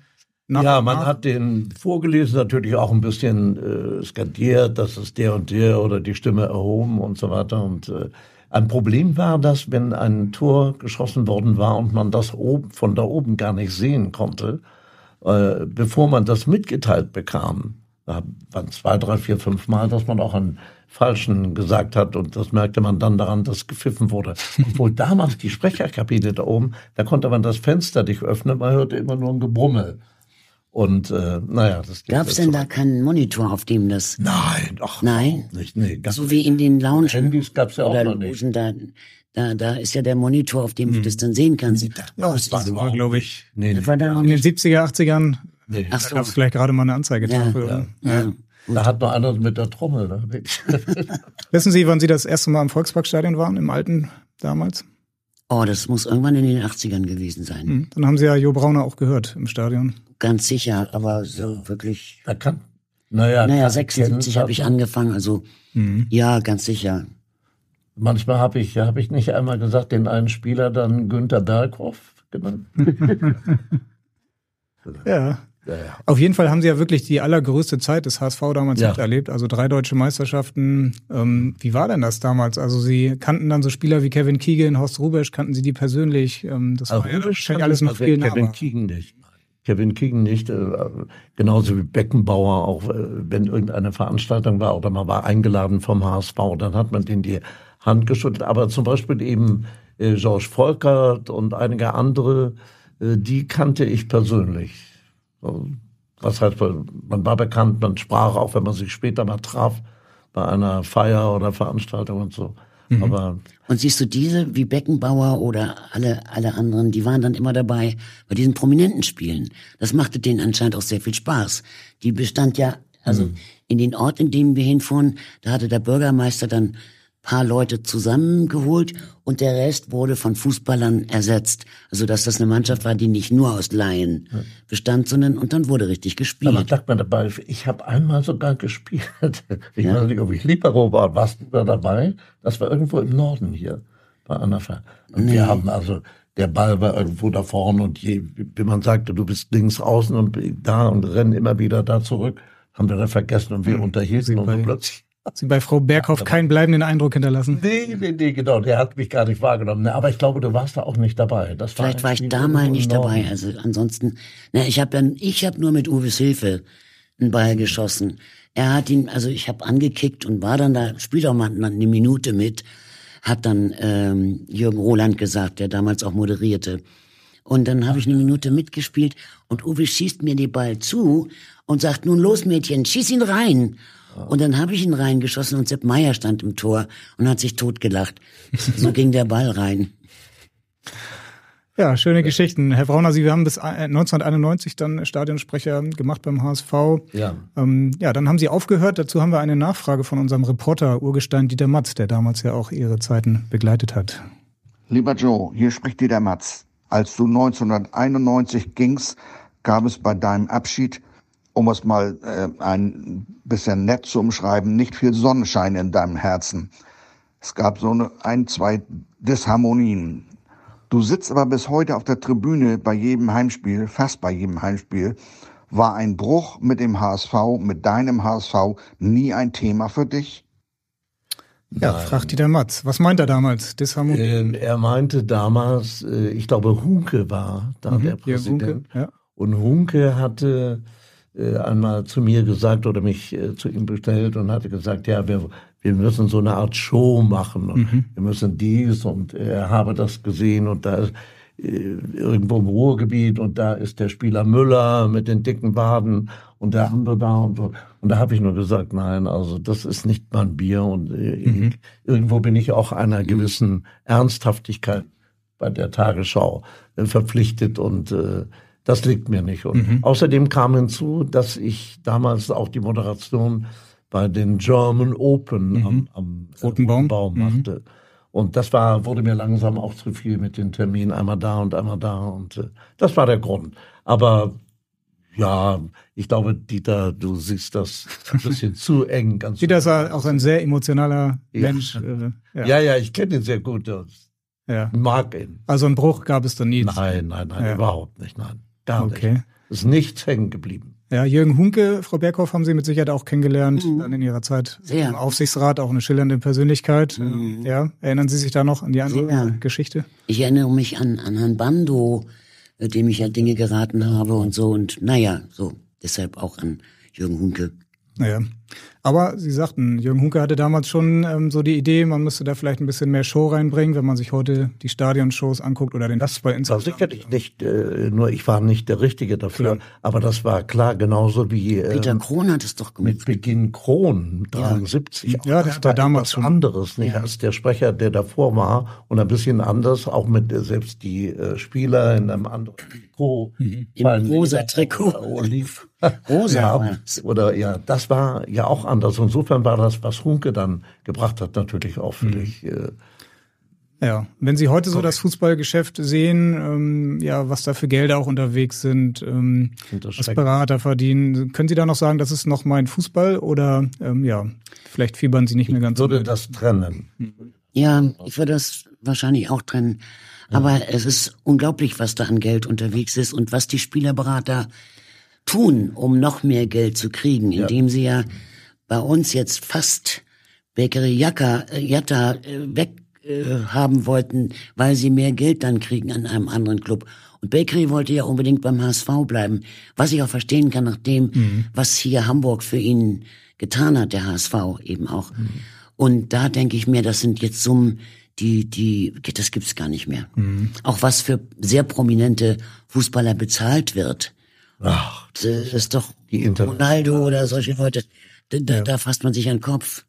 S4: nach Ja, man nach. hat den vorgelesen, natürlich auch ein bisschen äh, skandiert, das ist der und der oder die Stimme erhoben und so weiter. Und äh, ein Problem war, dass wenn ein Tor geschossen worden war und man das oben, von da oben gar nicht sehen konnte, äh, bevor man das mitgeteilt bekam, da waren zwei, drei, vier, fünf Mal, dass man auch einen Falschen gesagt hat und das merkte man dann daran, dass gepfiffen wurde. Obwohl damals die Sprecherkabine da oben, da konnte man das Fenster nicht öffnen, man hörte immer nur ein Gebrummel. Und äh, naja, das
S3: Gab es denn da keinen Monitor, auf dem das?
S4: Nein, ach,
S3: nein,
S4: nicht, nee,
S3: so wie in den Lounge.
S4: Handys gab's ja auch noch nicht.
S3: Da, da, da ist ja der Monitor, auf dem hm. du das dann sehen kannst.
S2: Ja, das war, war glaube ich,
S3: nee, nee. war
S2: da in den 70er, 80ern. Nee. Ach so. Da gab es vielleicht gerade mal eine Anzeige
S4: ja, ja, ja. Da hat noch einer mit der Trommel. Ne?
S2: Wissen Sie, wann Sie das erste Mal im Volksparkstadion waren, im alten damals?
S3: Oh, das muss irgendwann in den 80ern gewesen sein. Hm.
S2: Dann haben Sie ja Jo Brauner auch gehört im Stadion.
S3: Ganz sicher, aber so wirklich.
S4: Da kann, naja,
S3: naja 76 habe ich angefangen, also mhm. ja, ganz sicher.
S4: Manchmal habe ich, habe ich nicht einmal gesagt, den einen Spieler dann Günther Berghoff genannt.
S2: ja. Ja, ja. Auf jeden Fall haben sie ja wirklich die allergrößte Zeit des HSV damals ja. miterlebt. Also drei deutsche Meisterschaften. Ähm, wie war denn das damals? Also sie kannten dann so Spieler wie Kevin Keegan, Horst Rubesch, kannten sie die persönlich? Ähm, das
S4: also war ja wahrscheinlich alles noch viel Kevin Keegan nicht. Kevin Keegan nicht, äh, genauso wie Beckenbauer, auch äh, wenn irgendeine Veranstaltung war oder man war eingeladen vom HSV, dann hat man den die Hand geschüttelt. Aber zum Beispiel eben äh, George Volkert und einige andere, äh, die kannte ich persönlich. Was heißt, man war bekannt, man sprach auch, wenn man sich später mal traf bei einer Feier oder Veranstaltung und so. Mhm. Aber
S3: und siehst du diese wie Beckenbauer oder alle alle anderen, die waren dann immer dabei bei diesen prominenten Spielen. Das machte denen anscheinend auch sehr viel Spaß. Die bestand ja also mhm. in den Ort, in dem wir hinfuhren, da hatte der Bürgermeister dann paar Leute zusammengeholt und der Rest wurde von Fußballern ersetzt. Also dass das eine Mannschaft war, die nicht nur aus Laien bestand, sondern und dann wurde richtig gespielt.
S4: Aber sagt man dabei, ich habe einmal sogar gespielt. Ich ja. weiß nicht, ob ich Libero war. Warst du da dabei? Das war irgendwo im Norden hier bei Annafer. Und nee. wir haben also der Ball war irgendwo da vorne und je, wie man sagte, du bist links außen und da und rennen immer wieder da zurück, haben wir da vergessen und wir mhm. unterhielten und plötzlich
S2: Sie bei Frau Berghoff ja, keinen bleibenden Eindruck hinterlassen?
S4: Nee, nee, nee, genau. Der hat mich gar nicht wahrgenommen. Aber ich glaube, du warst da auch nicht dabei.
S3: Das war Vielleicht war ich da mal nicht dabei. Also ansonsten, na, ich habe dann, ich habe nur mit Uwes Hilfe einen Ball geschossen. Er hat ihn, also ich habe angekickt und war dann da, spielt auch mal eine Minute mit, hat dann ähm, Jürgen Roland gesagt, der damals auch moderierte. Und dann habe ich eine Minute mitgespielt und Uwe schießt mir den Ball zu und sagt, nun los Mädchen, schieß ihn rein. Und dann habe ich ihn reingeschossen und Sepp Meier stand im Tor und hat sich totgelacht. So ging der Ball rein.
S2: Ja, schöne Geschichten. Herr Brauner, Sie haben bis 1991 dann Stadionsprecher gemacht beim HSV.
S4: Ja.
S2: Ähm, ja, dann haben Sie aufgehört. Dazu haben wir eine Nachfrage von unserem Reporter Urgestein Dieter Matz, der damals ja auch Ihre Zeiten begleitet hat.
S7: Lieber Joe, hier spricht Dieter Matz. Als du 1991 gingst, gab es bei deinem Abschied um es mal äh, ein bisschen nett zu umschreiben, nicht viel Sonnenschein in deinem Herzen. Es gab so eine, ein, zwei Disharmonien. Du sitzt aber bis heute auf der Tribüne bei jedem Heimspiel, fast bei jedem Heimspiel. War ein Bruch mit dem HSV, mit deinem HSV nie ein Thema für dich?
S2: Ja, Nein. fragt Dieter Matz. Was meint er damals? Disharmonie?
S4: Ähm, er meinte damals, äh, ich glaube, Hunke war da mhm, der Präsident. Hunke, ja. Und Hunke hatte äh, einmal zu mir gesagt oder mich äh, zu ihm bestellt und hatte gesagt, ja, wir, wir müssen so eine Art Show machen und mhm. wir müssen dies und er habe das gesehen und da ist äh, irgendwo im Ruhrgebiet und da ist der Spieler Müller mit den dicken Waden und der andere da und so. Und da habe ich nur gesagt, nein, also das ist nicht mein Bier und äh, mhm. irgendwo bin ich auch einer gewissen Ernsthaftigkeit bei der Tagesschau äh, verpflichtet und äh, das liegt mir nicht. Und mhm. außerdem kam hinzu, dass ich damals auch die Moderation bei den German Open mhm. am, am
S2: Roten Baum,
S4: Baum mhm. machte. Und das war, wurde mir langsam auch zu viel mit den Terminen, einmal da und einmal da. Und äh, das war der Grund. Aber ja, ich glaube, Dieter, du siehst das ein bisschen zu eng.
S2: Ganz Dieter ist auch ein sehr emotionaler Mensch.
S4: Äh, ja. ja, ja, ich kenne ihn sehr gut. Ja. Mag ihn.
S2: Also einen Bruch gab es da nie.
S4: Nein, nein, nein, ja. überhaupt nicht. Nein. Gar okay. nicht. Ist nichts hängen geblieben.
S2: Ja, Jürgen Hunke, Frau Berghoff, haben Sie mit Sicherheit auch kennengelernt, mhm. dann in Ihrer Zeit Sehr. im Aufsichtsrat, auch eine schillernde Persönlichkeit. Mhm. Ja, erinnern Sie sich da noch an die andere Sehr. Geschichte?
S3: Ich erinnere mich an, an Herrn Bando, dem ich ja Dinge geraten habe und so und naja, so, deshalb auch an Jürgen Hunke.
S2: Naja. Aber Sie sagten, Jürgen Hunke hatte damals schon ähm, so die Idee, man müsste da vielleicht ein bisschen mehr Show reinbringen, wenn man sich heute die Stadionshows anguckt oder den
S4: Fußball insgesamt. Das war sicherlich nicht, äh, nur ich war nicht der Richtige dafür, klar. aber das war klar, genauso wie
S3: äh, Peter Krohn hat es doch gemacht.
S4: Mit Beginn Krohn, 73.
S2: Ja, ja der hat damals
S4: schon anderes, nicht ja. als der Sprecher, der davor war und ein bisschen anders, auch mit äh, selbst die äh, Spieler in einem anderen
S3: Trikot. Mhm. Im rosa Trikot.
S4: Oliv. Rosa. Ja, oder ja, das war ja auch anders. Insofern war das, was Hunke dann gebracht hat, natürlich auch völlig. Mhm. Äh,
S2: ja, wenn Sie heute so das Fußballgeschäft sehen, ähm, ja, was da für Gelder auch unterwegs sind, ähm, was Berater verdienen, können Sie da noch sagen, das ist noch mein Fußball oder ähm, ja, vielleicht fiebern Sie nicht mehr ganz.
S4: Ich würde so das trennen.
S3: Ja, ich würde das wahrscheinlich auch trennen. Aber es ist unglaublich, was da an Geld unterwegs ist und was die Spielerberater tun, um noch mehr Geld zu kriegen, indem ja. sie ja bei uns jetzt fast Bakery Jatta, äh, Jatta äh, weg äh, haben wollten, weil sie mehr Geld dann kriegen an einem anderen Club. Und Bakery wollte ja unbedingt beim HSV bleiben, was ich auch verstehen kann, nach dem, mhm. was hier Hamburg für ihn getan hat, der HSV eben auch. Mhm. Und da denke ich mir, das sind jetzt Summen, die, die, das gibt's gar nicht mehr. Mhm. Auch was für sehr prominente Fußballer bezahlt wird. Ach, das ist doch die Ronaldo oder solche Leute. Da, ja. da fasst man sich an den Kopf.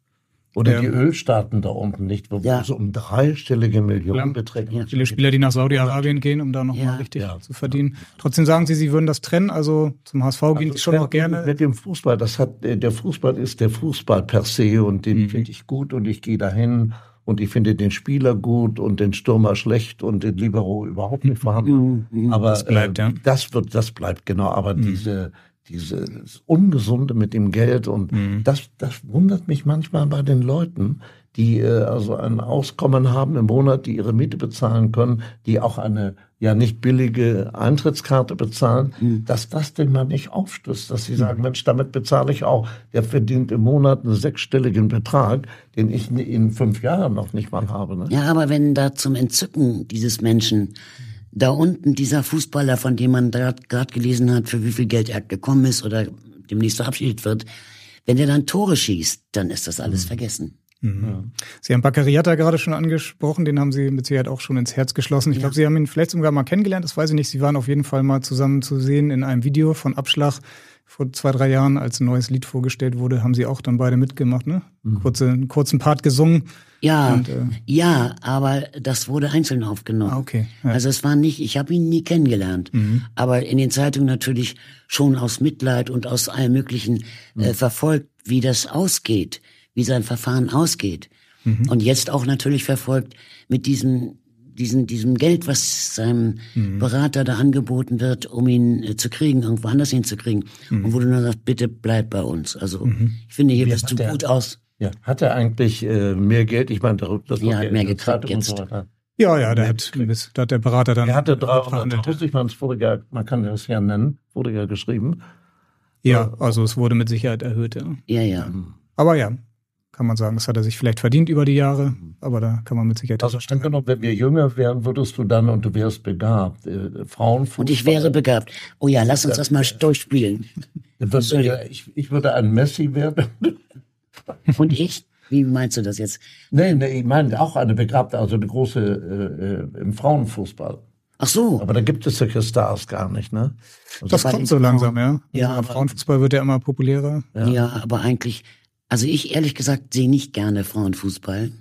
S4: Oder ja. die Ölstaaten da unten nicht, wo ja. so um dreistellige Millionen beträgt.
S2: Ja. Viele Spieler, die nach Saudi-Arabien gehen, um da nochmal ja. richtig zu verdienen. Trotzdem sagen Sie, Sie würden das trennen, also zum HSV also gehen Sie schon noch gerne.
S4: Mit dem Fußball, das hat, der Fußball ist der Fußball per se und den mhm. finde ich gut und ich gehe dahin und ich finde den Spieler gut und den Stürmer schlecht und den Libero überhaupt nicht vorhanden. Mhm. Aber das bleibt, äh, ja. das wird, das bleibt genau. Aber mhm. diese dieses Ungesunde mit dem Geld und mhm. das, das wundert mich manchmal bei den Leuten, die äh, also ein Auskommen haben im Monat, die ihre Miete bezahlen können, die auch eine ja nicht billige Eintrittskarte bezahlen, mhm. dass das denn mal nicht aufstößt, dass sie mhm. sagen, Mensch, damit bezahle ich auch. Der verdient im Monat einen sechsstelligen Betrag, den ich in fünf Jahren noch nicht mal habe. Ne?
S3: Ja, aber wenn da zum Entzücken dieses Menschen da unten dieser Fußballer, von dem man gerade gelesen hat, für wie viel Geld er gekommen ist oder demnächst verabschiedet wird, wenn der dann Tore schießt, dann ist das alles mhm. vergessen.
S2: Mhm. Sie haben Baccariata gerade schon angesprochen, den haben Sie mit Sicherheit auch schon ins Herz geschlossen. Ich ja. glaube, Sie haben ihn vielleicht sogar mal kennengelernt, das weiß ich nicht. Sie waren auf jeden Fall mal zusammen zu sehen in einem Video von Abschlag vor zwei, drei Jahren, als ein neues Lied vorgestellt wurde, haben Sie auch dann beide mitgemacht, ne? Mhm. Kurze, einen kurzen Part gesungen.
S3: Ja, und, äh, ja, aber das wurde einzeln aufgenommen. Ah, okay. Ja. Also es war nicht, ich habe ihn nie kennengelernt, mhm. aber in den Zeitungen natürlich schon aus Mitleid und aus allem Möglichen mhm. äh, verfolgt, wie das ausgeht wie sein Verfahren ausgeht. Mhm. Und jetzt auch natürlich verfolgt mit diesem, diesem, diesem Geld, was seinem mhm. Berater da angeboten wird, um ihn äh, zu kriegen, irgendwo anders hinzukriegen. Mhm. Und wo du nur sagst, bitte bleib bei uns. Also mhm. ich finde, hier bist du gut aus.
S4: Ja, hat er eigentlich äh, mehr Geld? Ich meine, das
S3: ja, hat mehr gekriegt jetzt. So
S2: ja, ja, der hat, da hat der Berater dann.
S4: Er hatte 300.000, ich meine, es wurde ja, man kann das ja nennen, wurde ja geschrieben.
S2: Ja, also es wurde mit Sicherheit erhöht, ja.
S3: Ja, ja.
S2: Aber ja, kann man sagen. Das hat er sich vielleicht verdient über die Jahre, aber da kann man mit Sicherheit.
S4: Also angenommen, wenn wir jünger wären, würdest du dann und du wärst begabt. Äh, Frauenfußball.
S3: Und ich wäre begabt. Oh ja, lass uns das mal durchspielen.
S4: Ja, ich, ich würde ein Messi werden.
S3: Und ich? Wie meinst du das jetzt?
S4: Nee, nee, ich meine auch eine Begabte, also eine große äh, im Frauenfußball.
S3: Ach so.
S4: Aber da gibt es solche Stars gar nicht, ne?
S2: Also das kommt so langsam, ja.
S3: Ja,
S2: also Frauenfußball wird ja immer populärer.
S3: Ja. ja, aber eigentlich, also ich ehrlich gesagt sehe nicht gerne Frauenfußball.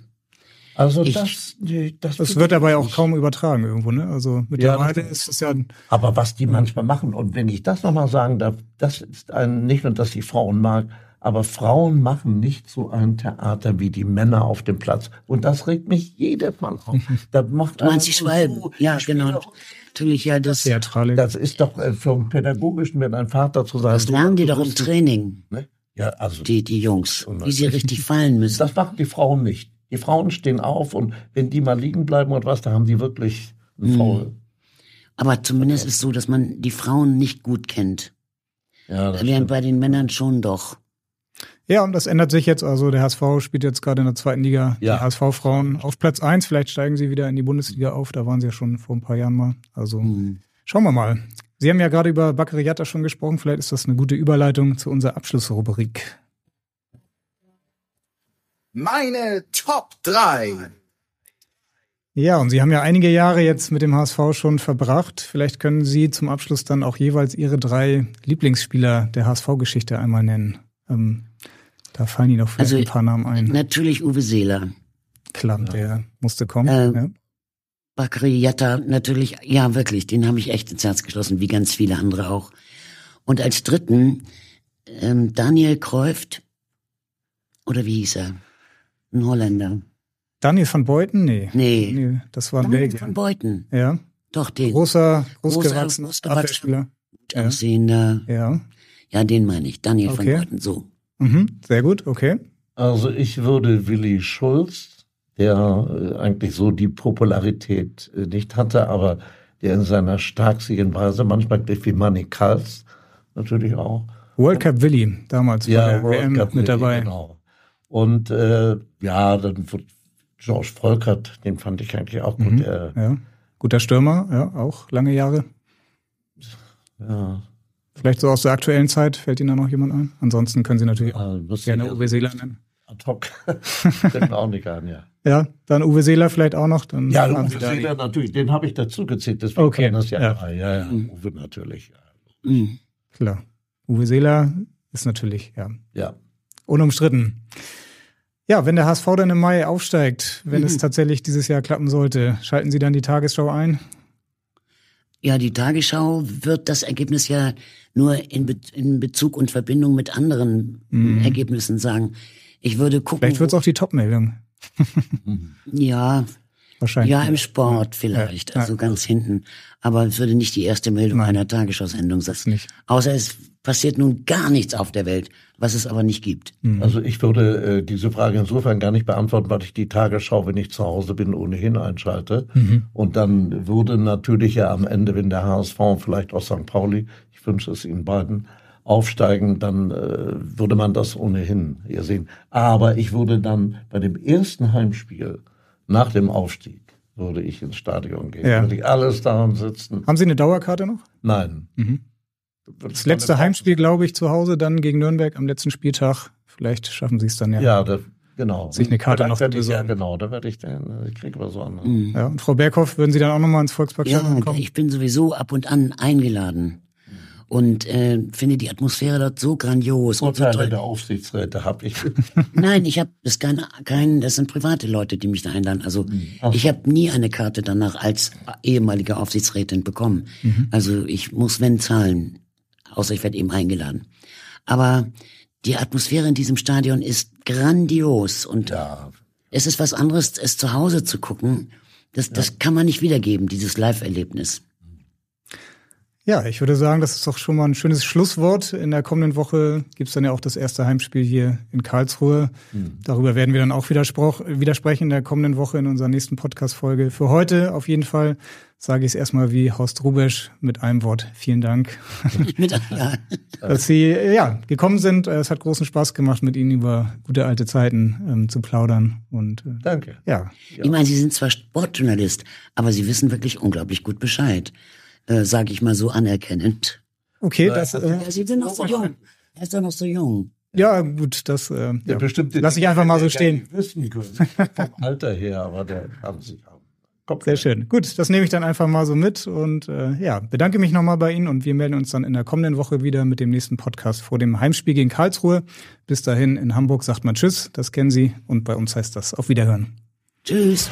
S4: Also
S2: ich,
S4: das,
S2: das, das wird dabei auch kaum übertragen irgendwo, ne? Also mittlerweile ja, ist es ja.
S4: Aber was die manchmal machen und wenn ich das nochmal sagen darf, das ist ein, nicht nur, dass ich Frauen mag, aber Frauen machen nicht so ein Theater wie die Männer auf dem Platz. Und das regt mich jedes Mal auf.
S3: Da macht man sich Schwalben. So, ja, genau. Natürlich, ja, das.
S2: Theatralik.
S4: Das ist doch äh, vom Pädagogischen, wenn ein Vater zu sein.
S3: Das lernen die doch im Training.
S4: Ne? Ja, also.
S3: Die, die Jungs. Wie sie richtig fallen müssen.
S4: Das machen die Frauen nicht. Die Frauen stehen auf und wenn die mal liegen bleiben und was, da haben die wirklich einen mhm. Faul.
S3: Aber zumindest ist so, dass man die Frauen nicht gut kennt. Ja, das Während bei den Männern schon doch.
S2: Ja, und das ändert sich jetzt. Also der HSV spielt jetzt gerade in der zweiten Liga. Ja. Die HSV-Frauen auf Platz eins. Vielleicht steigen sie wieder in die Bundesliga auf. Da waren sie ja schon vor ein paar Jahren mal. Also mhm. schauen wir mal. Sie haben ja gerade über Bakariata schon gesprochen. Vielleicht ist das eine gute Überleitung zu unserer Abschlussrubrik.
S8: Meine Top 3.
S2: Ja, und Sie haben ja einige Jahre jetzt mit dem HSV schon verbracht. Vielleicht können Sie zum Abschluss dann auch jeweils Ihre drei Lieblingsspieler der HSV-Geschichte einmal nennen. Ähm, da fallen Ihnen auch vielleicht also, ein paar Namen ein.
S3: Natürlich Uwe Seeler.
S2: Klar, ja. der musste kommen. Äh, ja.
S3: Bakri Yatta, natürlich, ja wirklich, den habe ich echt ins Herz geschlossen, wie ganz viele andere auch. Und als dritten ähm, Daniel Kreuft, oder wie hieß er? Ein Holländer.
S2: Daniel van Beuten? Nee.
S3: Nee.
S2: nee das war
S3: Daniel
S2: Belgien.
S3: van Beuten.
S2: Ja.
S3: Doch, den.
S2: Großer, großgewachsener Abwehrspieler.
S3: Gut aussehender.
S2: Ja.
S3: Ja, den meine ich. Daniel okay. van Beuten, so.
S2: Mhm, sehr gut, okay.
S4: Also ich würde Willi Schulz, der äh, eigentlich so die Popularität äh, nicht hatte, aber der in seiner starksigen Weise manchmal griff wie Manny Kals natürlich auch.
S2: World Cup Willi damals
S4: ja, war der World WM
S2: Cup mit Willi, dabei.
S4: Genau. Und äh, ja, dann wird George Volkert, den fand ich eigentlich auch gut. Mhm,
S2: der, ja. Guter Stürmer, ja, auch lange Jahre.
S4: Ja,
S2: Vielleicht so aus der aktuellen Zeit, fällt Ihnen da noch jemand ein? Ansonsten können Sie natürlich auch gerne Uwe Seeler nennen.
S4: Ad hoc. Fällt mir auch nicht an, ja.
S2: Ja, dann Uwe Seeler vielleicht auch noch. Dann
S4: ja, Uwe Seeler natürlich, den habe ich dazu gezählt. Deswegen
S2: okay.
S4: das ja, ja. ja, ja, mhm. Uwe natürlich.
S2: Mhm. Klar. Uwe Seeler ist natürlich, ja.
S4: Ja.
S2: Unumstritten. Ja, wenn der HSV dann im Mai aufsteigt, wenn mhm. es tatsächlich dieses Jahr klappen sollte, schalten Sie dann die Tagesschau ein?
S3: Ja, die Tagesschau wird das Ergebnis ja nur in, Be in Bezug und Verbindung mit anderen mhm. Ergebnissen sagen. Ich würde gucken.
S2: Vielleicht wird es auch die Top-Meldung.
S3: ja.
S2: Wahrscheinlich.
S3: Ja, im Sport vielleicht, ja, also ja. ganz hinten. Aber es würde nicht die erste Meldung Nein. einer Tagesschau-Sendung sein.
S2: Nicht.
S3: Außer es passiert nun gar nichts auf der Welt, was es aber nicht gibt.
S4: Mhm. Also ich würde äh, diese Frage insofern gar nicht beantworten, weil ich die Tagesschau, wenn ich zu Hause bin, ohnehin einschalte. Mhm. Und dann würde natürlich ja am Ende, wenn der HSV vielleicht aus St. Pauli, ich wünsche es Ihnen beiden, aufsteigen, dann äh, würde man das ohnehin hier sehen. Aber ich würde dann bei dem ersten Heimspiel nach dem Aufstieg würde ich ins Stadion gehen. Ja. Würde ich alles daran sitzen.
S2: Haben Sie eine Dauerkarte noch?
S4: Nein.
S2: Mhm. Das letzte Heimspiel, glaube ich, zu Hause, dann gegen Nürnberg am letzten Spieltag. Vielleicht schaffen Sie es dann ja.
S4: Ja, das, genau.
S2: Sich eine Karte noch zu
S4: besorgen. Ja, genau, da werde ich dann, ich kriege aber so an.
S2: Mhm. Ja, und Frau Berghoff, würden Sie dann auch nochmal ins Volksparkstadion
S3: ja,
S2: kommen?
S3: ich bin sowieso ab und an eingeladen und äh, finde die Atmosphäre dort so grandios.
S4: Urteile
S3: und so
S4: der Aufsichtsräte habe ich.
S3: Nein, ich habe das kein, kein, das sind private Leute, die mich da einladen. Also Ach. ich habe nie eine Karte danach als ehemalige Aufsichtsrätin bekommen. Mhm. Also ich muss wenn zahlen, außer ich werde eben eingeladen. Aber die Atmosphäre in diesem Stadion ist grandios und ja. es ist was anderes, es zu Hause zu gucken. Das, das kann man nicht wiedergeben, dieses Live-Erlebnis.
S2: Ja, ich würde sagen, das ist doch schon mal ein schönes Schlusswort. In der kommenden Woche gibt's dann ja auch das erste Heimspiel hier in Karlsruhe. Mhm. Darüber werden wir dann auch widersprechen in der kommenden Woche in unserer nächsten Podcast-Folge. Für heute auf jeden Fall sage ich es erstmal wie Horst Rubesch mit einem Wort. Vielen Dank, dass Sie ja gekommen sind. Es hat großen Spaß gemacht, mit Ihnen über gute alte Zeiten ähm, zu plaudern. Und äh,
S4: danke.
S3: Ja. Ich meine, Sie sind zwar Sportjournalist, aber Sie wissen wirklich unglaublich gut Bescheid äh, sage ich mal so anerkennend.
S2: Okay, das.
S3: Äh, ja, Sie sind noch so jung. Er ist doch noch so jung.
S2: Ja, gut, das äh,
S4: ja, bestimmt
S2: lass ich einfach mal so stehen.
S4: Wissen können, vom Alter her, aber der kann sich haben.
S2: Sehr schön. Gut, das nehme ich dann einfach mal so mit und äh, ja, bedanke mich nochmal bei Ihnen und wir melden uns dann in der kommenden Woche wieder mit dem nächsten Podcast vor dem Heimspiel gegen Karlsruhe. Bis dahin in Hamburg sagt man Tschüss, das kennen Sie und bei uns heißt das auf Wiederhören.
S3: Tschüss.